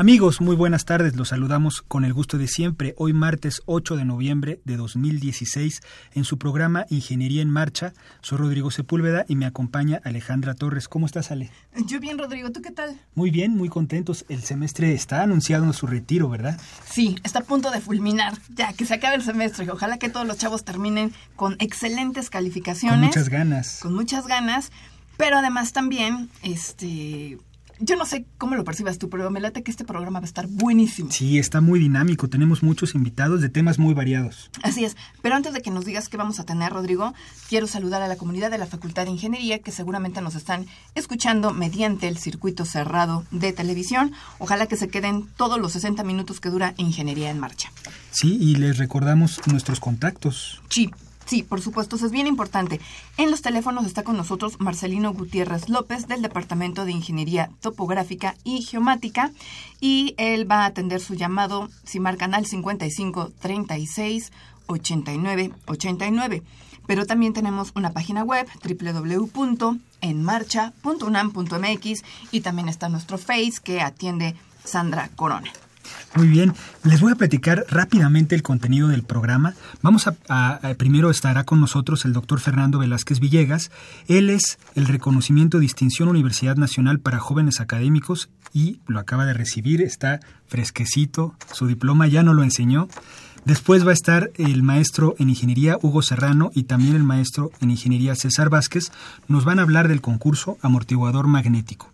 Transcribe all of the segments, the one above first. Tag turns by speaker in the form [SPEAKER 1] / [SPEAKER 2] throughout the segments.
[SPEAKER 1] Amigos, muy buenas tardes. Los saludamos con el gusto de siempre. Hoy martes 8 de noviembre de 2016 en su programa Ingeniería en Marcha. Soy Rodrigo Sepúlveda y me acompaña Alejandra Torres. ¿Cómo estás, Ale?
[SPEAKER 2] Yo bien, Rodrigo. ¿Tú qué tal?
[SPEAKER 1] Muy bien, muy contentos. El semestre está anunciado su retiro, ¿verdad?
[SPEAKER 2] Sí, está a punto de fulminar. Ya, que se acabe el semestre. Ojalá que todos los chavos terminen con excelentes calificaciones.
[SPEAKER 1] Con muchas ganas.
[SPEAKER 2] Con muchas ganas. Pero además también, este yo no sé cómo lo percibas tú, pero me late que este programa va a estar buenísimo.
[SPEAKER 1] Sí, está muy dinámico. Tenemos muchos invitados de temas muy variados.
[SPEAKER 2] Así es. Pero antes de que nos digas qué vamos a tener, Rodrigo, quiero saludar a la comunidad de la Facultad de Ingeniería que seguramente nos están escuchando mediante el circuito cerrado de televisión. Ojalá que se queden todos los 60 minutos que dura Ingeniería en Marcha.
[SPEAKER 1] Sí, y les recordamos nuestros contactos.
[SPEAKER 2] Sí, Sí, por supuesto, eso es bien importante. En los teléfonos está con nosotros Marcelino Gutiérrez López del Departamento de Ingeniería Topográfica y Geomática y él va a atender su llamado si marcan al 55 36 89 89. Pero también tenemos una página web www.enmarcha.unam.mx y también está nuestro Face que atiende Sandra Corona.
[SPEAKER 1] Muy bien, les voy a platicar rápidamente el contenido del programa. Vamos a, primero estará con nosotros el doctor Fernando Velázquez Villegas. Él es el reconocimiento distinción Universidad Nacional para jóvenes académicos y lo acaba de recibir, está fresquecito, su diploma ya no lo enseñó. Después va a estar el maestro en ingeniería Hugo Serrano y también el maestro en ingeniería César Vázquez. Nos van a hablar del concurso amortiguador magnético.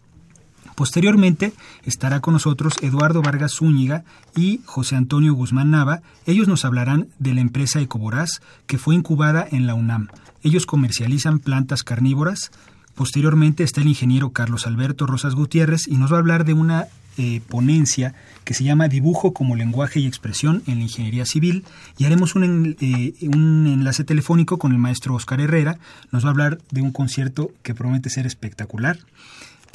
[SPEAKER 1] Posteriormente estará con nosotros Eduardo Vargas Zúñiga y José Antonio Guzmán Nava. Ellos nos hablarán de la empresa Ecoboraz que fue incubada en la UNAM. Ellos comercializan plantas carnívoras. Posteriormente está el ingeniero Carlos Alberto Rosas Gutiérrez y nos va a hablar de una eh, ponencia que se llama Dibujo como lenguaje y expresión en la ingeniería civil y haremos un, eh, un, enlace telefónico con el maestro Oscar Herrera. Nos va a hablar de un concierto que promete ser espectacular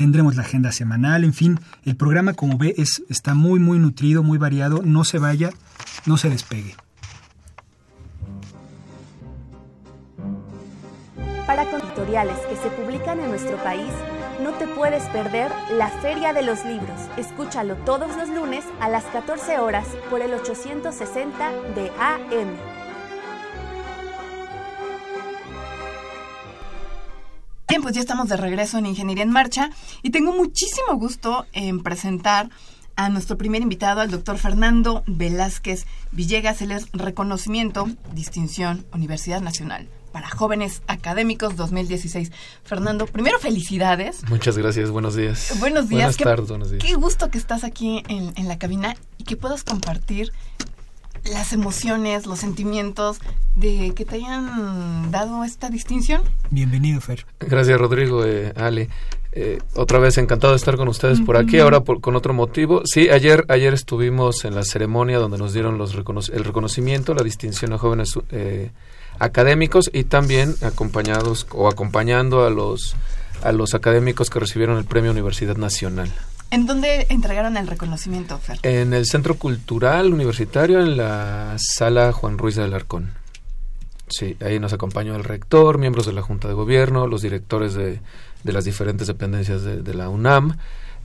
[SPEAKER 1] tendremos la agenda semanal, en fin, el programa como ve es, está muy muy nutrido, muy variado, no se vaya, no se despegue.
[SPEAKER 3] Para editoriales que se publican en nuestro país, no te puedes perder la Feria de los Libros. Escúchalo todos los lunes a las 14 horas por el 860 de AM.
[SPEAKER 2] Bien, pues ya estamos de regreso en Ingeniería en Marcha y tengo muchísimo gusto en presentar a nuestro primer invitado, al doctor Fernando Velázquez Villegas. Él es reconocimiento, distinción, Universidad Nacional para jóvenes académicos 2016. Fernando, primero felicidades.
[SPEAKER 4] Muchas gracias, buenos días.
[SPEAKER 2] Buenos días.
[SPEAKER 4] Buenas tardes, buenos días.
[SPEAKER 2] Qué gusto que estás aquí en, en la cabina y que puedas compartir las emociones, los sentimientos de que te hayan dado esta distinción.
[SPEAKER 1] Bienvenido, Fer.
[SPEAKER 4] Gracias, Rodrigo, eh, Ale. Eh, otra vez encantado de estar con ustedes por aquí, ahora por, con otro motivo. Sí, ayer, ayer estuvimos en la ceremonia donde nos dieron los el reconocimiento, la distinción a jóvenes eh, académicos y también acompañados o acompañando a los, a los académicos que recibieron el Premio Universidad Nacional.
[SPEAKER 2] ¿En dónde entregaron el reconocimiento, Fer?
[SPEAKER 4] En el Centro Cultural Universitario, en la sala Juan Ruiz del Arcón. Sí, ahí nos acompañó el rector, miembros de la Junta de Gobierno, los directores de, de las diferentes dependencias de, la UNAM.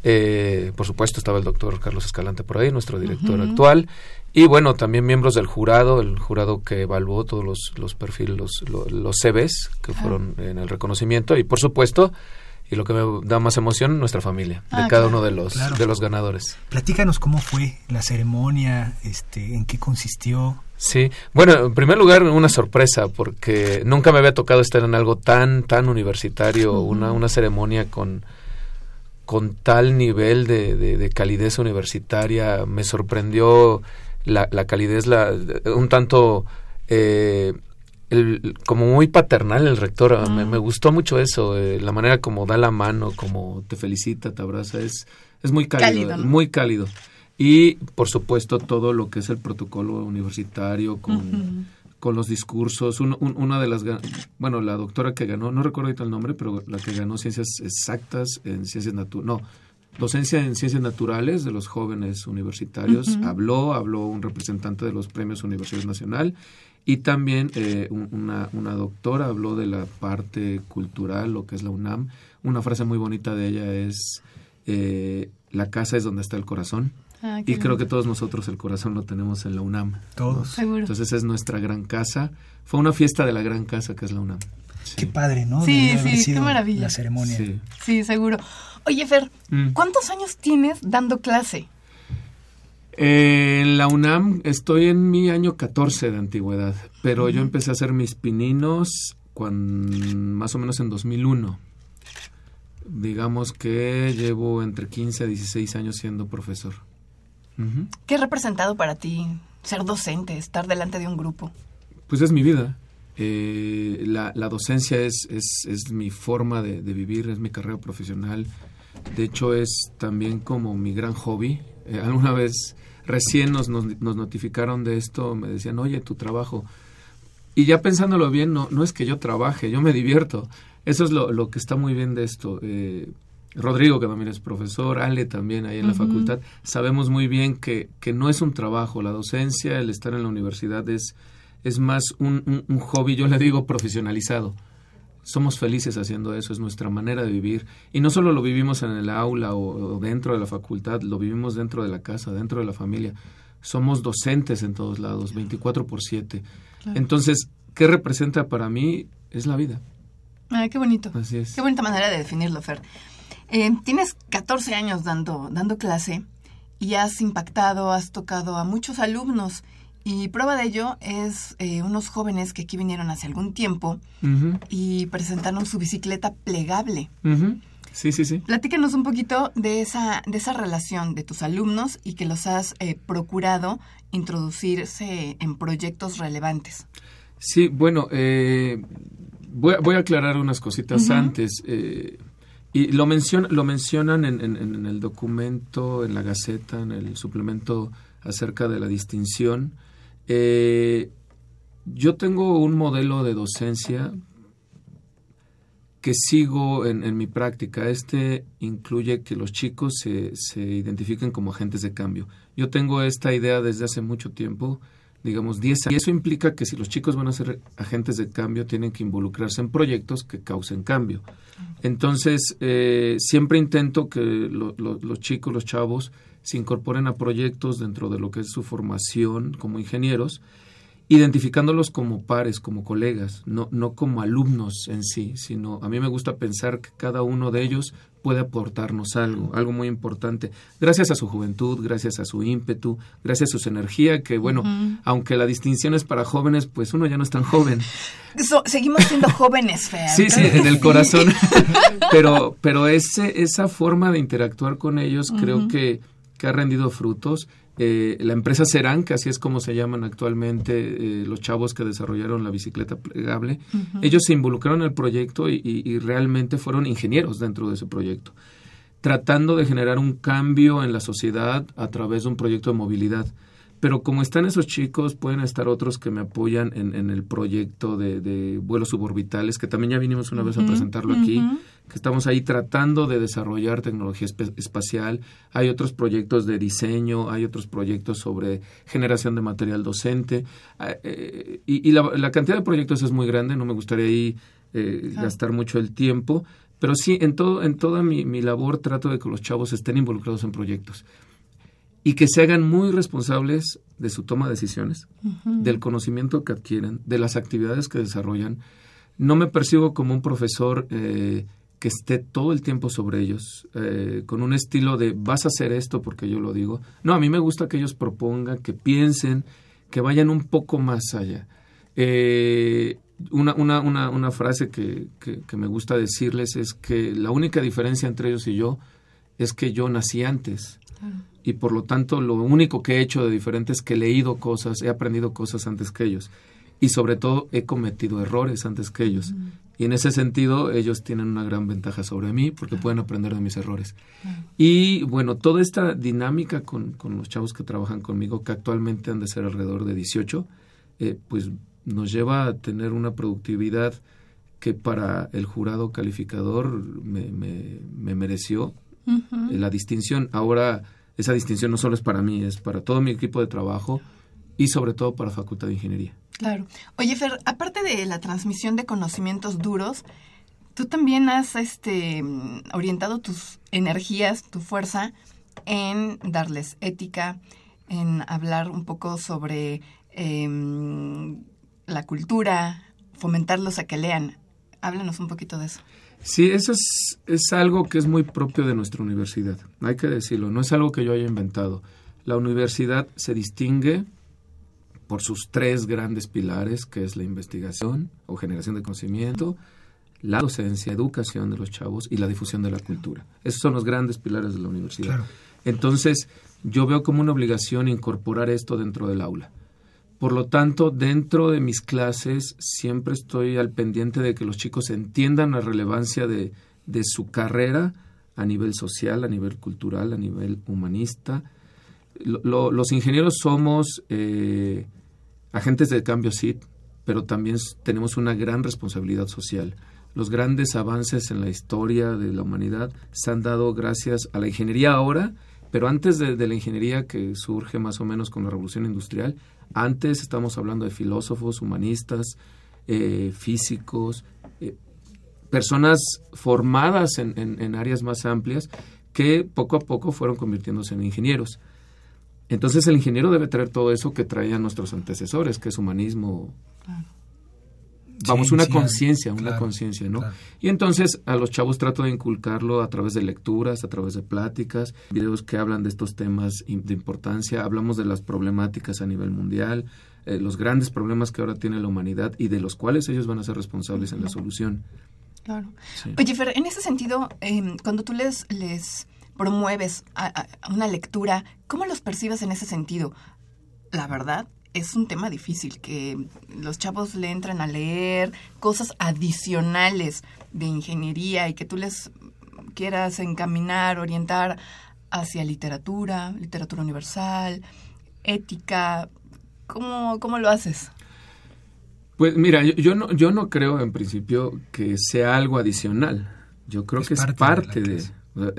[SPEAKER 4] Eh, por supuesto estaba el doctor Carlos Escalante por ahí, nuestro director actual. Y bueno, también miembros del jurado, el jurado que evaluó todos los, los perfiles, los, los, CVs que fueron en el reconocimiento. Y por supuesto, y lo que me da más emoción, nuestra familia, de
[SPEAKER 2] Ah,
[SPEAKER 4] cada
[SPEAKER 2] claro.
[SPEAKER 4] uno de los,
[SPEAKER 1] Claro.
[SPEAKER 4] de los ganadores.
[SPEAKER 1] Platícanos cómo fue la ceremonia, este, en qué consistió.
[SPEAKER 4] Sí, bueno, en primer lugar una sorpresa porque nunca me había tocado estar en algo tan tan universitario, una una ceremonia con con tal nivel de, de- de calidez universitaria, me sorprendió la, la calidez, la un tanto eh, el- como muy paternal el rector, ah, me, me gustó mucho eso, eh, la manera como da la mano, como te felicita, te abraza, es es muy cálido, muy cálido. Y, por supuesto, todo lo que es el protocolo universitario con, con los discursos. Un- un- una de las, bueno, la doctora que ganó, no recuerdo ahorita el nombre, pero la que ganó ciencias exactas en ciencias naturales, no, docencia en ciencias naturales de los jóvenes universitarios, habló, habló un representante de los premios Universidad Nacional y también eh, un- una, una doctora habló de la parte cultural, lo que es la UNAM. Una frase muy bonita de ella es, eh, la casa es donde está el corazón.
[SPEAKER 2] Ah,
[SPEAKER 4] Y creo
[SPEAKER 2] lindo.
[SPEAKER 4] que todos nosotros el corazón lo tenemos en la UNAM.
[SPEAKER 1] Todos.
[SPEAKER 2] Seguro.
[SPEAKER 4] Entonces es nuestra gran casa. Fue una fiesta de la gran casa que es la UNAM. Sí.
[SPEAKER 1] Qué padre, ¿no?
[SPEAKER 2] Sí, sí, qué maravilla.
[SPEAKER 1] La ceremonia.
[SPEAKER 4] Sí.
[SPEAKER 2] Sí, seguro. Oye, Fer,
[SPEAKER 4] Mm.
[SPEAKER 2] ¿cuántos años tienes dando clase?
[SPEAKER 4] Eh, en la UNAM estoy en mi año 14 de antigüedad, pero yo empecé a hacer mis pininos cuan- más o menos en 2001. Digamos que llevo entre 15 a 16 años siendo profesor.
[SPEAKER 2] ¿Qué ha representado para ti ser docente, estar delante de un grupo?
[SPEAKER 4] Pues es mi vida. Eh, la, la docencia es, es, es mi forma de, de vivir, es mi carrera profesional. De hecho, es también como mi gran hobby. Eh, alguna vez recién nos, nos, nos notificaron de esto, me decían, oye, tu trabajo. Y ya pensándolo bien, no, no es que yo trabaje, yo me divierto. Eso es lo, lo que está muy bien de esto. Eh, Rodrigo, que también es profesor, Ale también ahí en la facultad, sabemos muy bien que, que no es un trabajo. La docencia, el estar en la universidad es, es más un, un- un hobby, yo le digo profesionalizado. Somos felices haciendo eso, es nuestra manera de vivir. Y no solo lo vivimos en el aula o, o dentro de la facultad, lo vivimos dentro de la casa, dentro de la familia. Somos docentes en todos lados, 24 por 7. Entonces, ¿qué representa para mí? Es la vida.
[SPEAKER 2] Ah, qué bonito.
[SPEAKER 4] Así es.
[SPEAKER 2] Qué bonita manera de definirlo, Fer. Eh, tienes 14 años dando, dando clase y has impactado, has tocado a muchos alumnos. Y prueba de ello es eh, unos jóvenes que aquí vinieron hace algún tiempo y presentaron su bicicleta plegable.
[SPEAKER 4] Sí, sí, sí.
[SPEAKER 2] Platícanos un poquito de esa, de esa relación de tus alumnos y que los has eh, procurado introducirse en proyectos relevantes.
[SPEAKER 4] Sí, bueno, eh, voy, a- voy a aclarar unas cositas antes. eh, y lo, mencion- lo mencionan en, en- en el documento, en la Gaceta, en el suplemento acerca de la distinción. Eh, yo tengo un modelo de docencia que sigo en, en mi práctica. Este incluye que los chicos se, se identifiquen como agentes de cambio. Yo tengo esta idea desde hace mucho tiempo, digamos 10 años. Y eso implica que si los chicos van a ser agentes de cambio, tienen que involucrarse en proyectos que causen cambio. Entonces, eh, siempre intento que lo- lo- los chicos, los chavos, se incorporen a proyectos dentro de lo que es su formación como ingenieros, identificándolos como pares, como colegas, no, no como alumnos en sí, sino a mí me gusta pensar que cada uno de ellos puede aportarnos algo, algo muy importante, gracias a su juventud, gracias a su ímpetu, gracias a su energía, que bueno, aunque la distinción es para jóvenes, pues uno ya no es tan joven.
[SPEAKER 2] So- seguimos siendo jóvenes, Fer.
[SPEAKER 4] Sí, sí, en el corazón. pero pero ese, esa forma de interactuar con ellos creo que, que ha rendido frutos. Eh, la empresa Serán, que así es como se llaman actualmente eh, los chavos que desarrollaron la bicicleta plegable, ellos se involucraron en el proyecto y, y- y realmente fueron ingenieros dentro de ese proyecto, tratando de generar un cambio en la sociedad a través de un proyecto de movilidad. Pero como están esos chicos, pueden estar otros que me apoyan en, en el proyecto de, de vuelos suborbitales, que también ya vinimos una vez a presentarlo aquí, que estamos ahí tratando de desarrollar tecnología espacial. Hay otros proyectos de diseño, hay otros proyectos sobre generación de material docente. Ah, eh, y y la, la cantidad de proyectos es muy grande, no me gustaría ahí eh, gastar mucho el tiempo. Pero sí, en, todo, en toda mi, mi labor trato de que los chavos estén involucrados en proyectos y que se hagan muy responsables de su toma de decisiones, del conocimiento que adquieren, de las actividades que desarrollan. No me percibo como un profesor eh, que esté todo el tiempo sobre ellos, eh, con un estilo de vas a hacer esto porque yo lo digo. No, a mí me gusta que ellos propongan, que piensen, que vayan un poco más allá. Eh, una, una, una, una, frase que, que, me gusta decirles es que la única diferencia entre ellos y yo es que yo nací antes. Y por lo tanto, lo único que he hecho de diferente es que he leído cosas, he aprendido cosas antes que ellos. Y sobre todo, he cometido errores antes que ellos. Y en ese sentido, ellos tienen una gran ventaja sobre mí porque pueden aprender de mis errores. Y bueno, toda esta dinámica con, con, los chavos que trabajan conmigo, que actualmente han de ser alrededor de 18, eh, pues nos lleva a tener una productividad que para el jurado calificador me, me, mereció la distinción. Ahora, esa distinción no solo es para mí, es para todo mi equipo de trabajo y sobre todo para Facultad de Ingeniería.
[SPEAKER 2] Claro. Oye, Fer, aparte de la transmisión de conocimientos duros, tú también has este, orientado tus energías, tu fuerza en darles ética, en hablar un poco sobre em, la cultura, fomentarlos a que lean. Háblanos un poquito de eso.
[SPEAKER 4] Sí, eso es, es algo que es muy propio de nuestra universidad, hay que decirlo, no es algo que yo haya inventado. La universidad se distingue por sus tres grandes pilares, que es la investigación o generación de conocimiento, la docencia, educación de los chavos y la difusión de la cultura. Esos son los grandes pilares de la universidad. Entonces, yo veo como una obligación incorporar esto dentro del aula. Por lo tanto, dentro de mis clases siempre estoy al pendiente de que los chicos entiendan la relevancia de, su carrera a nivel social, a nivel cultural, a nivel humanista. los ingenieros somos eh, agentes de cambio sí, pero también tenemos una gran responsabilidad social. Los grandes avances en la historia de la humanidad se han dado gracias a la ingeniería ahora, pero antes de, la ingeniería que surge más o menos con la revolución industrial, antes estamos hablando de filósofos, humanistas, eh, físicos, eh, personas formadas en, áreas más amplias que poco a poco fueron convirtiéndose en ingenieros. Entonces el ingeniero debe traer todo eso que traían nuestros antecesores, que es humanismo, vamos, una conciencia, una conciencia, ¿no? Y entonces a los chavos trato de inculcarlo a través de lecturas, a través de pláticas, videos que hablan de estos temas de importancia, hablamos de las problemáticas a nivel mundial, eh, los grandes problemas que ahora tiene la humanidad y de los cuales ellos van a ser responsables en la solución.
[SPEAKER 2] Claro. Oye, Fer, en ese sentido, em, cuando tú les, les promueves una lectura, ¿cómo los percibes en ese sentido? La verdad, es un tema difícil, que los chavos le entran a leer cosas adicionales de ingeniería y que tú les quieras encaminar, orientar hacia literatura, literatura universal, ética. ¿Cómo, cómo lo haces?
[SPEAKER 4] Pues mira, yo, no, yo no creo en principio que sea algo adicional. Yo creo que es parte de, eh,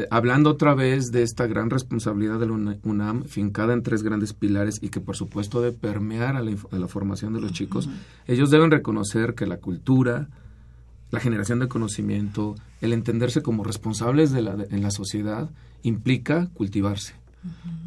[SPEAKER 4] hablando otra vez de esta gran responsabilidad de la UNAM, fincada en tres grandes pilares y que por supuesto debe permear a la, formación de los chicos, ellos deben reconocer que la cultura, la generación de conocimiento, el entenderse como responsables de la, en la sociedad, implica cultivarse.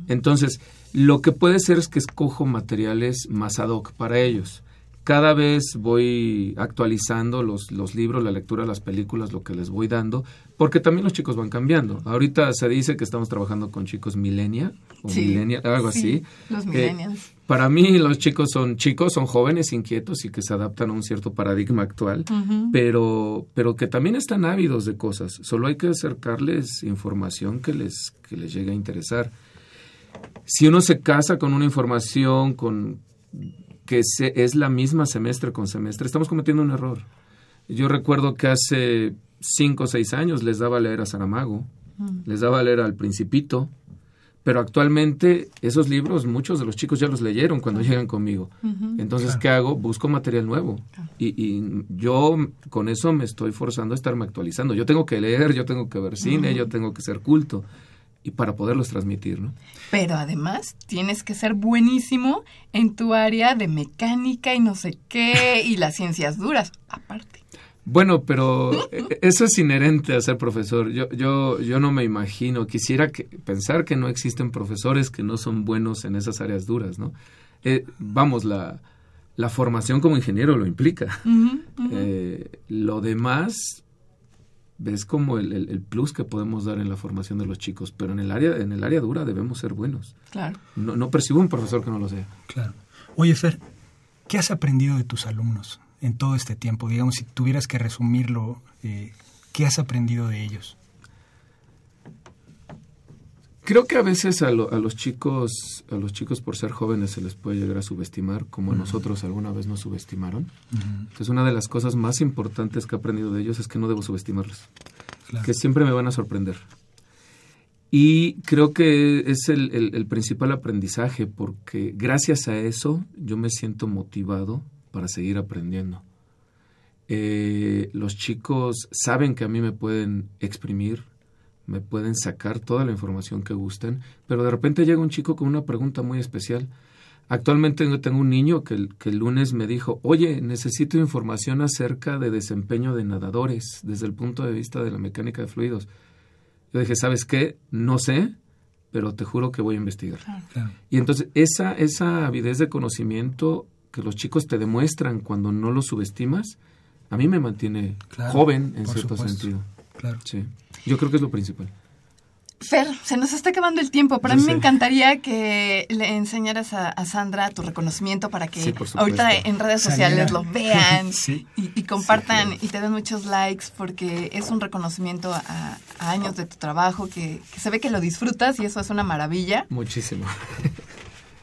[SPEAKER 4] Entonces, lo que puede ser es que escojo materiales más ad hoc para ellos. Cada vez voy actualizando los, los libros, la lectura, las películas, lo que les voy dando, porque también los chicos van cambiando. Ahorita se dice que estamos trabajando con chicos millennial o millennial, algo así.
[SPEAKER 2] Los millennials.
[SPEAKER 4] para mí los chicos son chicos, son jóvenes, inquietos y que se adaptan a un cierto paradigma actual, pero, pero que también están ávidos de cosas. Solo hay que acercarles información que les, que les llegue a interesar. Si uno se casa con una información, con que es la misma semestre con semestre, estamos cometiendo un error. Yo recuerdo que hace cinco o seis años les daba a leer a Saramago, mm. les daba a leer al Principito, pero actualmente esos libros muchos de los chicos ya los leyeron cuando llegan conmigo. Entonces, ¿qué hago? Busco material nuevo. Y, yo con eso me estoy forzando a estarme actualizando. Yo tengo que leer, yo tengo que ver cine, yo tengo que ser culto y para poderlos transmitir, ¿no?
[SPEAKER 2] Pero además tienes que ser buenísimo en tu área de mecánica y no sé qué y las ciencias duras, aparte.
[SPEAKER 4] Bueno, pero e, eso es inherente a ser profesor. Yo, yo, yo no me imagino, quisiera que, pensar que no existen profesores que no son buenos en esas áreas duras, ¿no? Eh, vamos, la, la formación como ingeniero lo implica. Eh, lo demás ves como el, el, plus que podemos dar en la formación de los chicos, pero en el área, en el área dura debemos ser buenos.
[SPEAKER 2] Claro.
[SPEAKER 4] No, no percibo un profesor que no lo sea.
[SPEAKER 1] Claro. Oye, Fer, ¿qué has aprendido de tus alumnos en todo este tiempo? Digamos, si tuvieras que resumirlo, eh, ¿qué has aprendido de ellos?
[SPEAKER 4] Creo que a veces a, los chicos, a los chicos por ser jóvenes se les puede llegar a subestimar, como a nosotros alguna vez nos subestimaron. Entonces una de las cosas más importantes que he aprendido de ellos es que no debo subestimarlos, que siempre me van a sorprender. Y creo que es el, principal aprendizaje, porque gracias a eso yo me siento motivado para seguir aprendiendo. Eh, los chicos saben que a mí me pueden exprimir, me pueden sacar toda la información que gusten, pero de repente llega un chico con una pregunta muy especial. Actualmente tengo un niño que el, que el lunes me dijo, oye, necesito información acerca de desempeño de nadadores desde el punto de vista de la mecánica de fluidos. Yo dije, ¿sabes qué? No sé, pero te juro que voy a investigar. Y entonces esa, esa avidez de conocimiento que los chicos te demuestran cuando no los subestimas, a mí me mantiene joven en cierto sentido.
[SPEAKER 1] Claro.
[SPEAKER 4] Sí. Yo creo que es lo principal.
[SPEAKER 2] Fer, se nos está acabando el tiempo. Para mí me encantaría que le enseñaras a, Sandra tu reconocimiento para que ahorita en redes sociales lo vean y, compartan y te den muchos likes porque es un reconocimiento a, años de tu trabajo que, que, se ve que lo disfrutas y eso es una maravilla.
[SPEAKER 4] Muchísimo.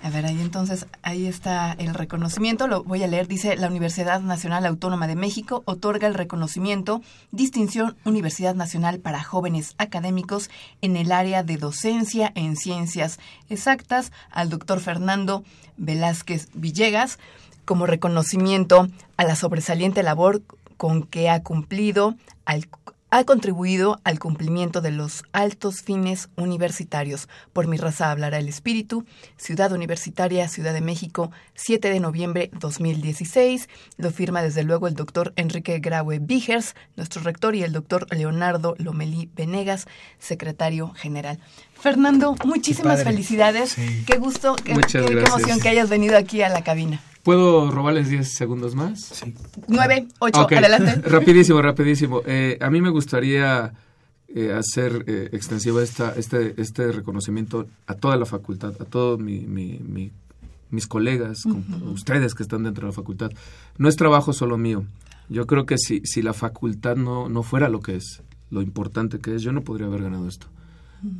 [SPEAKER 2] A ver, ahí entonces, ahí está el reconocimiento, lo voy a leer, dice la Universidad Nacional Autónoma de México otorga el reconocimiento Distinción Universidad Nacional para jóvenes académicos en el área de docencia en ciencias exactas al doctor Fernando Velázquez Villegas como reconocimiento a la sobresaliente labor con que ha cumplido al ha contribuido al cumplimiento de los altos fines universitarios. Por mi raza hablará el espíritu. Ciudad Universitaria, Ciudad de México, 7 de noviembre 2016. Lo firma desde luego el doctor Enrique Graue Vigers, nuestro rector, y el doctor Leonardo Lomelí Venegas, secretario general. Fernando, muchísimas felicidades. Qué gusto, qué, qué emoción que hayas venido aquí a la cabina.
[SPEAKER 4] ¿Puedo robarles 10 segundos más?
[SPEAKER 2] Sí. 9, 8, adelante.
[SPEAKER 4] rapidísimo, rapidísimo. Eh, a mí me gustaría eh, hacer eh, extensivo esta, este, este reconocimiento a toda la facultad, a todos mi, mis colegas, ustedes que están dentro de la facultad. No es trabajo solo mío. Yo creo que si, si la facultad no, no fuera lo que es, lo importante que es, yo no podría haber ganado esto.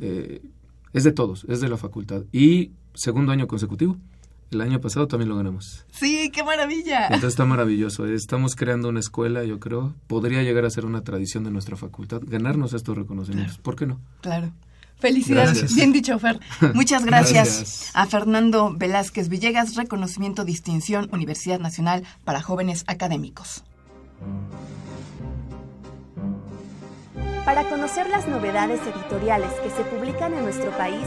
[SPEAKER 4] es de todos, es de la facultad. Y segundo año consecutivo. El año pasado también lo ganamos.
[SPEAKER 2] Sí, qué maravilla.
[SPEAKER 4] Entonces está maravilloso. Estamos creando una escuela, yo creo. Podría llegar a ser una tradición de nuestra facultad, ganarnos estos reconocimientos. ¿Por qué no?
[SPEAKER 2] Claro. Felicidades, bien dicho, Fer. Muchas gracias, a Fernando Velázquez Villegas, reconocimiento distinción Universidad Nacional para Jóvenes Académicos.
[SPEAKER 3] Para conocer las novedades editoriales que se publican en nuestro país,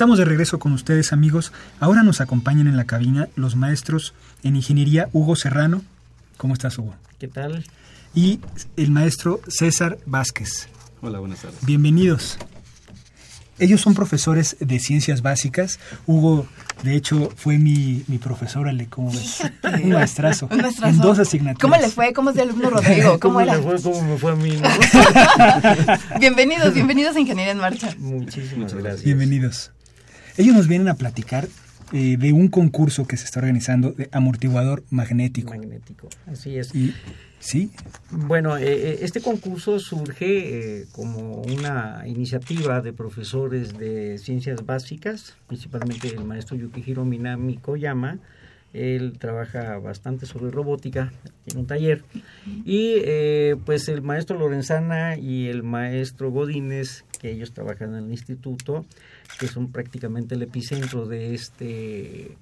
[SPEAKER 1] Estamos de regreso con ustedes amigos. Ahora nos acompañan en la cabina los maestros en ingeniería Hugo Serrano. ¿Cómo estás Hugo?
[SPEAKER 5] ¿Qué tal?
[SPEAKER 1] Y el maestro César Vázquez.
[SPEAKER 6] Hola, buenas tardes.
[SPEAKER 1] Bienvenidos. Ellos son profesores de ciencias básicas. Hugo, de hecho, fue mi, mi profesor, como un maestrazo, un maestrazo. En dos asignaturas.
[SPEAKER 2] ¿Cómo le fue? ¿Cómo es de alumno Rodrigo?
[SPEAKER 5] ¿Cómo, era? fue? ¿Cómo me fue a mí?
[SPEAKER 2] bienvenidos, bienvenidos a Ingeniería en Marcha.
[SPEAKER 5] Muchísimas gracias.
[SPEAKER 1] Bienvenidos. Ellos nos vienen a platicar eh, de un concurso que se está organizando de amortiguador magnético.
[SPEAKER 5] Magnético, así es.
[SPEAKER 1] ¿Sí?
[SPEAKER 5] Bueno, eh, eh, este concurso surge como una iniciativa de profesores de ciencias básicas, principalmente el maestro Yukihiro Minami Koyama, Él trabaja bastante sobre robótica en un taller. Y pues el maestro Lorenzana y el maestro Godínez, que ellos trabajan en el instituto, que son prácticamente el epicentro de este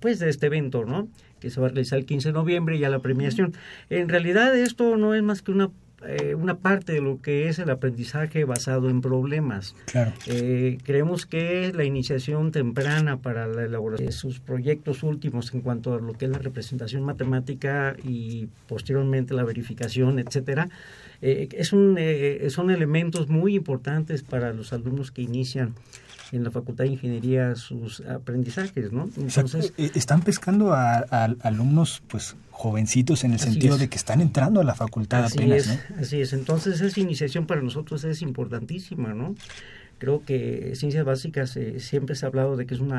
[SPEAKER 5] pues de este evento, ¿no? Que se va a realizar el 15 de noviembre ya la premiación. En realidad esto no es más que una eh, una parte de lo que es el aprendizaje basado en problemas.
[SPEAKER 1] Claro.
[SPEAKER 5] Eh, creemos que la iniciación temprana para la elaboración de sus proyectos últimos en cuanto a lo que es la representación matemática y posteriormente la verificación, etcétera, eh, es un, son elementos muy importantes para los alumnos que inician en la Facultad de Ingeniería sus aprendizajes, ¿no?
[SPEAKER 1] Entonces, están pescando a, alumnos pues jovencitos en el sentido de que están entrando a la facultad
[SPEAKER 5] así
[SPEAKER 1] apenas,
[SPEAKER 5] es, Así es, entonces esa iniciación para nosotros es importantísima, ¿no? Creo que ciencias básicas eh, siempre se ha hablado de que es un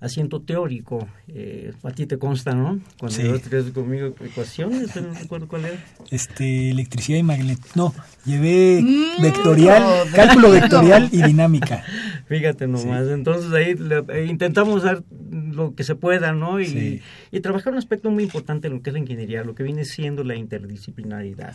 [SPEAKER 5] asiento teórico. Eh, a ti te consta, ¿no? Cuando sí. conmigo ecuaciones, no recuerdo cuál era.
[SPEAKER 1] Este, electricidad y magnetismo. No, llevé mm, vectorial, cálculo vectorial y dinámica.
[SPEAKER 5] Fíjate nomás. Entonces ahí eh, intentamos dar lo que se pueda, ¿no? Y, y trabajar un aspecto muy importante en lo que es la ingeniería, lo que viene siendo la interdisciplinaridad.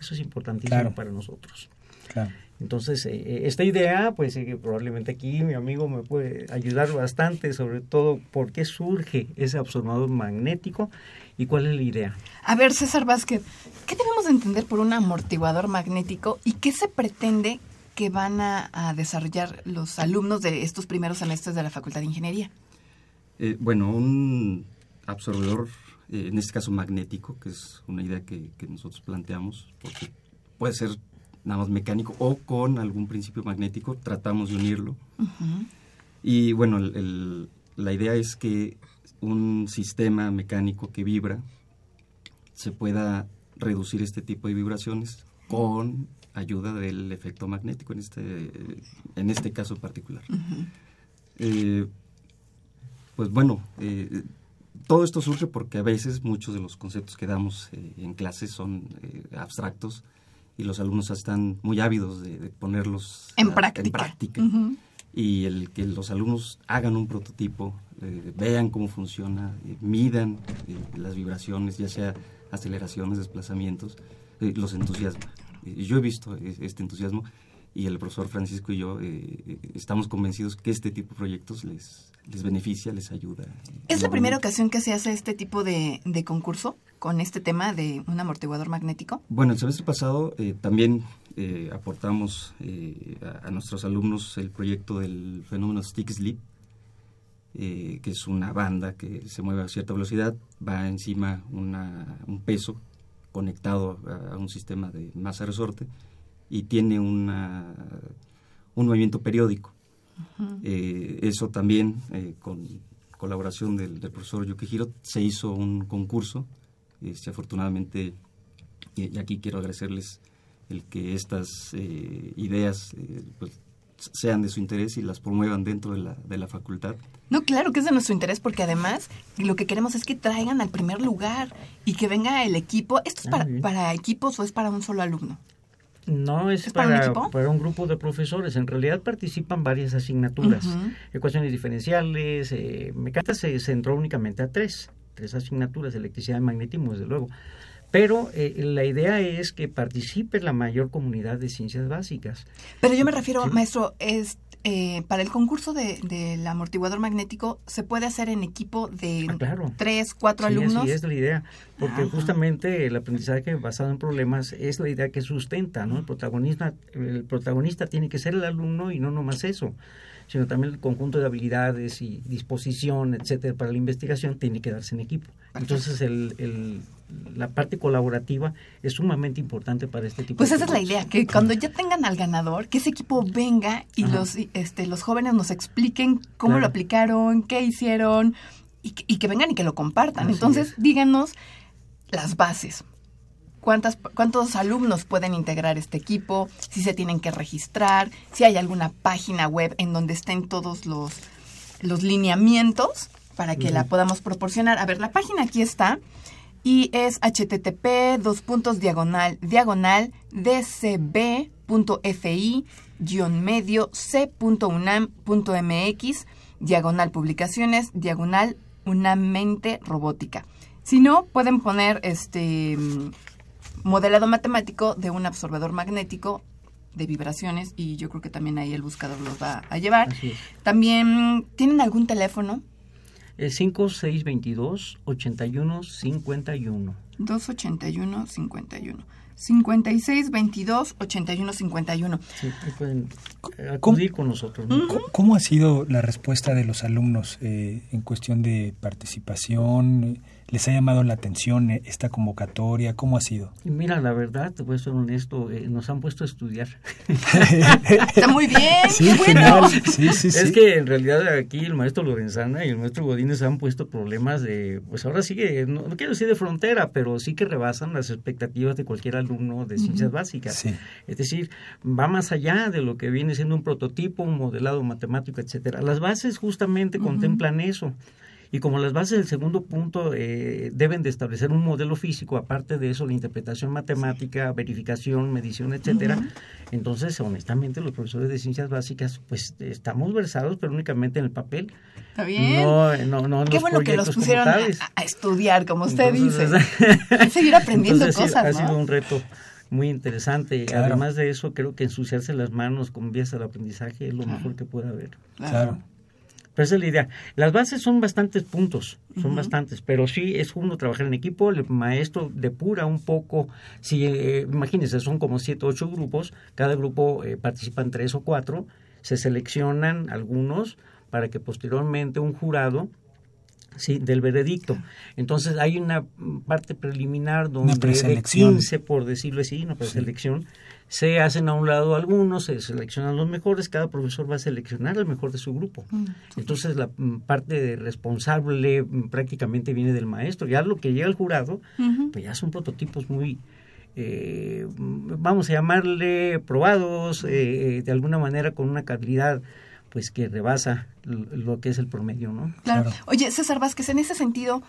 [SPEAKER 5] Eso es importantísimo para nosotros. Claro. Entonces, eh, eh, esta idea, pues eh, probablemente aquí mi amigo me puede ayudar bastante, sobre todo por qué surge ese absorbador magnético y cuál es la idea.
[SPEAKER 2] A ver, César Vázquez, ¿qué debemos entender por un amortiguador magnético y qué se pretende que van a, desarrollar los alumnos de estos primeros semestres de la Facultad de Ingeniería?
[SPEAKER 6] bueno, un absorbedor, en este caso magnético, que es una idea que, que nosotros planteamos, porque puede ser nada más mecánico o con algún principio magnético, tratamos de unirlo. Y bueno, la idea es que un sistema mecánico que vibra se pueda reducir este tipo de vibraciones con ayuda del efecto magnético en este, en este caso particular. Eh, pues bueno, eh, todo esto surge porque a veces muchos de los conceptos que damos eh, en clases son abstractos y los alumnos están muy ávidos de, ponerlos
[SPEAKER 2] en práctica.
[SPEAKER 6] Y el que los alumnos hagan un prototipo, eh, vean cómo funciona, eh, midan eh, las vibraciones, ya sea aceleraciones, desplazamientos, los entusiasma. yo he visto este entusiasmo y el profesor Francisco y yo estamos convencidos que este tipo de proyectos les, les beneficia, les ayuda.
[SPEAKER 2] ¿Es la primera ocasión que se hace este tipo de, de concurso? Con este tema de un amortiguador magnético?
[SPEAKER 6] Bueno, el semestre pasado eh, también eh, aportamos eh, a, nuestros alumnos el proyecto del fenómeno stick slip, que es una banda que se mueve a cierta velocidad, va encima un peso conectado a, un sistema de masa resorte y tiene una, un movimiento periódico. eso también, con colaboración del, del profesor Yukihiro, se hizo un concurso este, afortunadamente, y aquí quiero agradecerles el que estas eh, ideas eh, pues, sean de su interés y las promuevan dentro de la, de la facultad.
[SPEAKER 2] No, claro que es de nuestro interés porque además lo que queremos es que traigan al primer lugar y que venga el equipo. ¿Esto es para, ah, para equipos o es para un solo alumno?
[SPEAKER 5] No, es, para, para, un grupo de profesores. En realidad participan varias asignaturas. Ecuaciones diferenciales, eh, mecánica se centró únicamente a tres tres asignaturas, electricidad y magnetismo, desde luego. Pero eh, la idea es que participe la mayor comunidad de ciencias básicas.
[SPEAKER 2] Pero yo me refiero, maestro, es eh, para el concurso del de, amortiguador magnético, ¿se puede hacer en equipo de ah, tres, cuatro alumnos?
[SPEAKER 5] Sí, es la idea, porque justamente el aprendizaje basado en problemas es la idea que sustenta, ¿no? El protagonista, el protagonista tiene que ser el alumno y no nomás eso sino también el conjunto de habilidades y disposición, etcétera, para la investigación tiene que darse en equipo. Entonces, el, la parte colaborativa es sumamente importante para este tipo
[SPEAKER 2] pues esa es la idea que cuando ya tengan al ganador que ese equipo venga y los este los jóvenes nos expliquen cómo lo aplicaron qué hicieron y, que vengan y que lo compartan. Entonces díganos las bases cuántas, cuántos alumnos pueden integrar este equipo, si se tienen que registrar, si hay alguna página web en donde estén todos los, los lineamientos para que la podamos proporcionar. A ver, la página aquí está y es http dos puntos diagonal diagonal dcb.fi medio c.unam.mx diagonal publicaciones diagonal una mente robótica. Si no, pueden poner este modelado matemático de un absorbedor magnético de vibraciones y yo creo que también ahí el buscador los va a llevar.
[SPEAKER 5] Así es.
[SPEAKER 2] También, ¿tienen algún teléfono?
[SPEAKER 5] El 5622-8151.
[SPEAKER 2] 281 51. 56 22 81 51.
[SPEAKER 5] Sí, pueden eh, acudir con nosotros. ¿no?
[SPEAKER 1] ¿Cómo, cómo ha sido la respuesta de los alumnos eh, en cuestión de participación? ¿Les ha llamado la atención eh, esta convocatoria? ¿Cómo ha sido?
[SPEAKER 5] Mira, la verdad, te voy a ser honesto, eh, nos han puesto a estudiar.
[SPEAKER 2] Está muy bien,
[SPEAKER 1] Sí,
[SPEAKER 2] bueno.
[SPEAKER 1] genial. Sí, sí,
[SPEAKER 5] Es que en realidad aquí el maestro Lorenzana y el maestro Godínez han puesto problemas de, pues ahora sí que, no, no quiero decir de frontera, pero sí que rebasan las expectativas de cualquier alumno de ciencias básicas.
[SPEAKER 1] Sí.
[SPEAKER 5] Es decir, va más allá de lo que viene siendo un prototipo, un modelado matemático, etcétera. Las bases justamente contemplan eso. Y como las bases del segundo punto eh, deben de establecer un modelo físico, aparte de eso, la interpretación matemática, verificación, medición, etcétera, entonces, honestamente, los profesores de ciencias básicas, pues estamos versados, pero únicamente en el papel.
[SPEAKER 2] Está bien.
[SPEAKER 5] No, no, no
[SPEAKER 2] Qué
[SPEAKER 5] los
[SPEAKER 2] bueno que los pusieron a, estudiar, como usted
[SPEAKER 5] Entonces,
[SPEAKER 2] dice. Seguir aprendiendo
[SPEAKER 5] Entonces, sí,
[SPEAKER 2] cosas,
[SPEAKER 5] Ha
[SPEAKER 2] ¿no?
[SPEAKER 5] sido un reto muy interesante.
[SPEAKER 1] Claro.
[SPEAKER 5] Además de eso, creo que ensuciarse las manos con vías al aprendizaje es lo mejor que puede haber.
[SPEAKER 1] Claro.
[SPEAKER 5] Pero esa es la idea. Las bases son bastantes puntos, son bastantes, pero sí es uno trabajar en equipo, el maestro depura un poco, si eh, imagínense, son como siete, ocho grupos, cada grupo eh, participan tres o cuatro, se seleccionan algunos para que posteriormente un jurado sí, del veredicto. Entonces hay una parte preliminar donde de
[SPEAKER 1] preselección.
[SPEAKER 5] 15, por decirlo así, una preselección, se hacen a un lado algunos, se seleccionan los mejores, cada profesor va a seleccionar al mejor de su grupo. Entonces la mm, parte de responsable mm, prácticamente viene del maestro. Ya lo que llega al jurado, pues ya son prototipos muy, eh, mm, vamos a llamarle probados, eh, de alguna manera con una calidad pues que rebasa lo que es el promedio, ¿no?
[SPEAKER 2] Claro.
[SPEAKER 1] Claro.
[SPEAKER 2] Oye, César Vázquez, en ese sentido,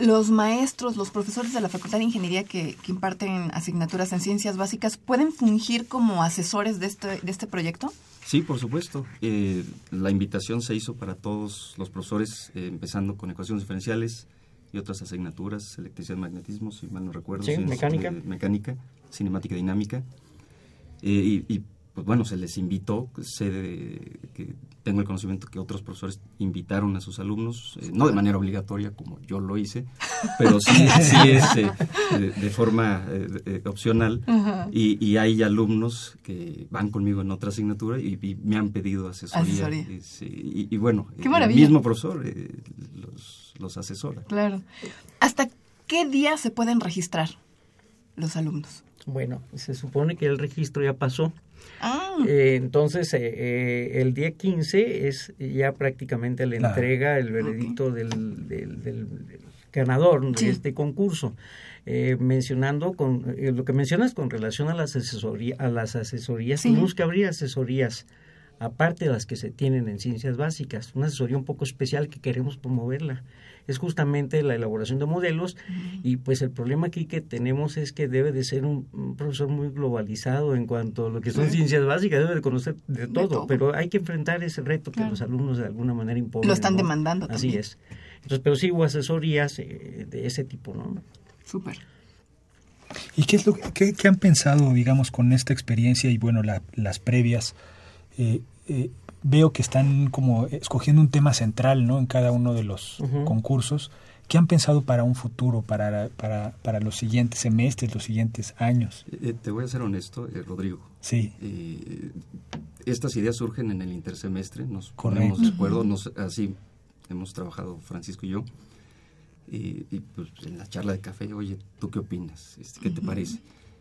[SPEAKER 2] los maestros, los profesores de la Facultad de Ingeniería que, que imparten asignaturas en ciencias básicas, ¿pueden fungir como asesores de este, de este proyecto?
[SPEAKER 6] Sí, por supuesto. Eh, la invitación se hizo para todos los profesores, eh, empezando con ecuaciones diferenciales y otras asignaturas, electricidad, magnetismo, si mal no recuerdo.
[SPEAKER 5] Sí, mecánica.
[SPEAKER 6] eh, mecánica, cinemática dinámica. Eh, y, y, pues bueno, se les invitó, sé de- que tengo el conocimiento que otros profesores invitaron a sus alumnos, eh, no de manera obligatoria como yo lo hice, pero sí, sí es eh, de, de forma eh, eh, opcional. Y, y hay alumnos que van conmigo en otra asignatura y, y me han pedido asesoría.
[SPEAKER 2] Asesoría.
[SPEAKER 6] Y, sí, y- y bueno,
[SPEAKER 2] Qué
[SPEAKER 6] el mismo profesor eh, los, los asesora.
[SPEAKER 2] Claro. ¿Hasta qué día se pueden registrar los alumnos?
[SPEAKER 5] Bueno, se supone que el registro ya pasó.
[SPEAKER 2] Ah,
[SPEAKER 5] Eh, entonces, eh, eh, el día 15 es ya prácticamente la
[SPEAKER 1] Claro.
[SPEAKER 5] entrega, el veredicto del, del- del- del ganador de este concurso. Eh, mencionando con eh, lo que mencionas con relación a las asesorías, a las asesorías,
[SPEAKER 2] Sí.
[SPEAKER 5] tenemos que abrir asesorías aparte de las que se tienen en ciencias básicas, una asesoría un poco especial que queremos promoverla. Es justamente la elaboración de modelos y pues el problema aquí que tenemos es que debe de ser un, un profesor muy globalizado en cuanto a lo que son
[SPEAKER 2] Sí.
[SPEAKER 5] ciencias básicas, debe de conocer de todo,
[SPEAKER 2] todo.
[SPEAKER 5] pero hay que enfrentar ese reto que
[SPEAKER 2] Claro.
[SPEAKER 5] los alumnos de alguna manera imponen.
[SPEAKER 2] Lo están
[SPEAKER 5] ¿no?
[SPEAKER 2] demandando
[SPEAKER 5] Así
[SPEAKER 2] también.
[SPEAKER 5] es. Entonces, pero sí hubo asesorías eh, de ese tipo, ¿no?
[SPEAKER 2] súper.
[SPEAKER 1] ¿Y qué es lo qué, qué han pensado, digamos, con esta experiencia y bueno, la- las previas? Eh, eh, veo que están como escogiendo un tema central, ¿no? En cada uno de los
[SPEAKER 5] Ujú.
[SPEAKER 1] concursos. ¿Qué han pensado para un futuro, para, para, para los siguientes semestres, los siguientes años?
[SPEAKER 6] Eh, te voy a ser honesto, eh, Rodrigo.
[SPEAKER 1] Sí,
[SPEAKER 6] Eh, estas ideas surgen en el intersemestre, nos
[SPEAKER 1] Correcto.
[SPEAKER 6] ponemos de acuerdo, nos- así hemos trabajado Francisco y yo. Y, y, pues, en la charla de café, oye, ¿tú qué opinas? Este, ¿Qué te parece?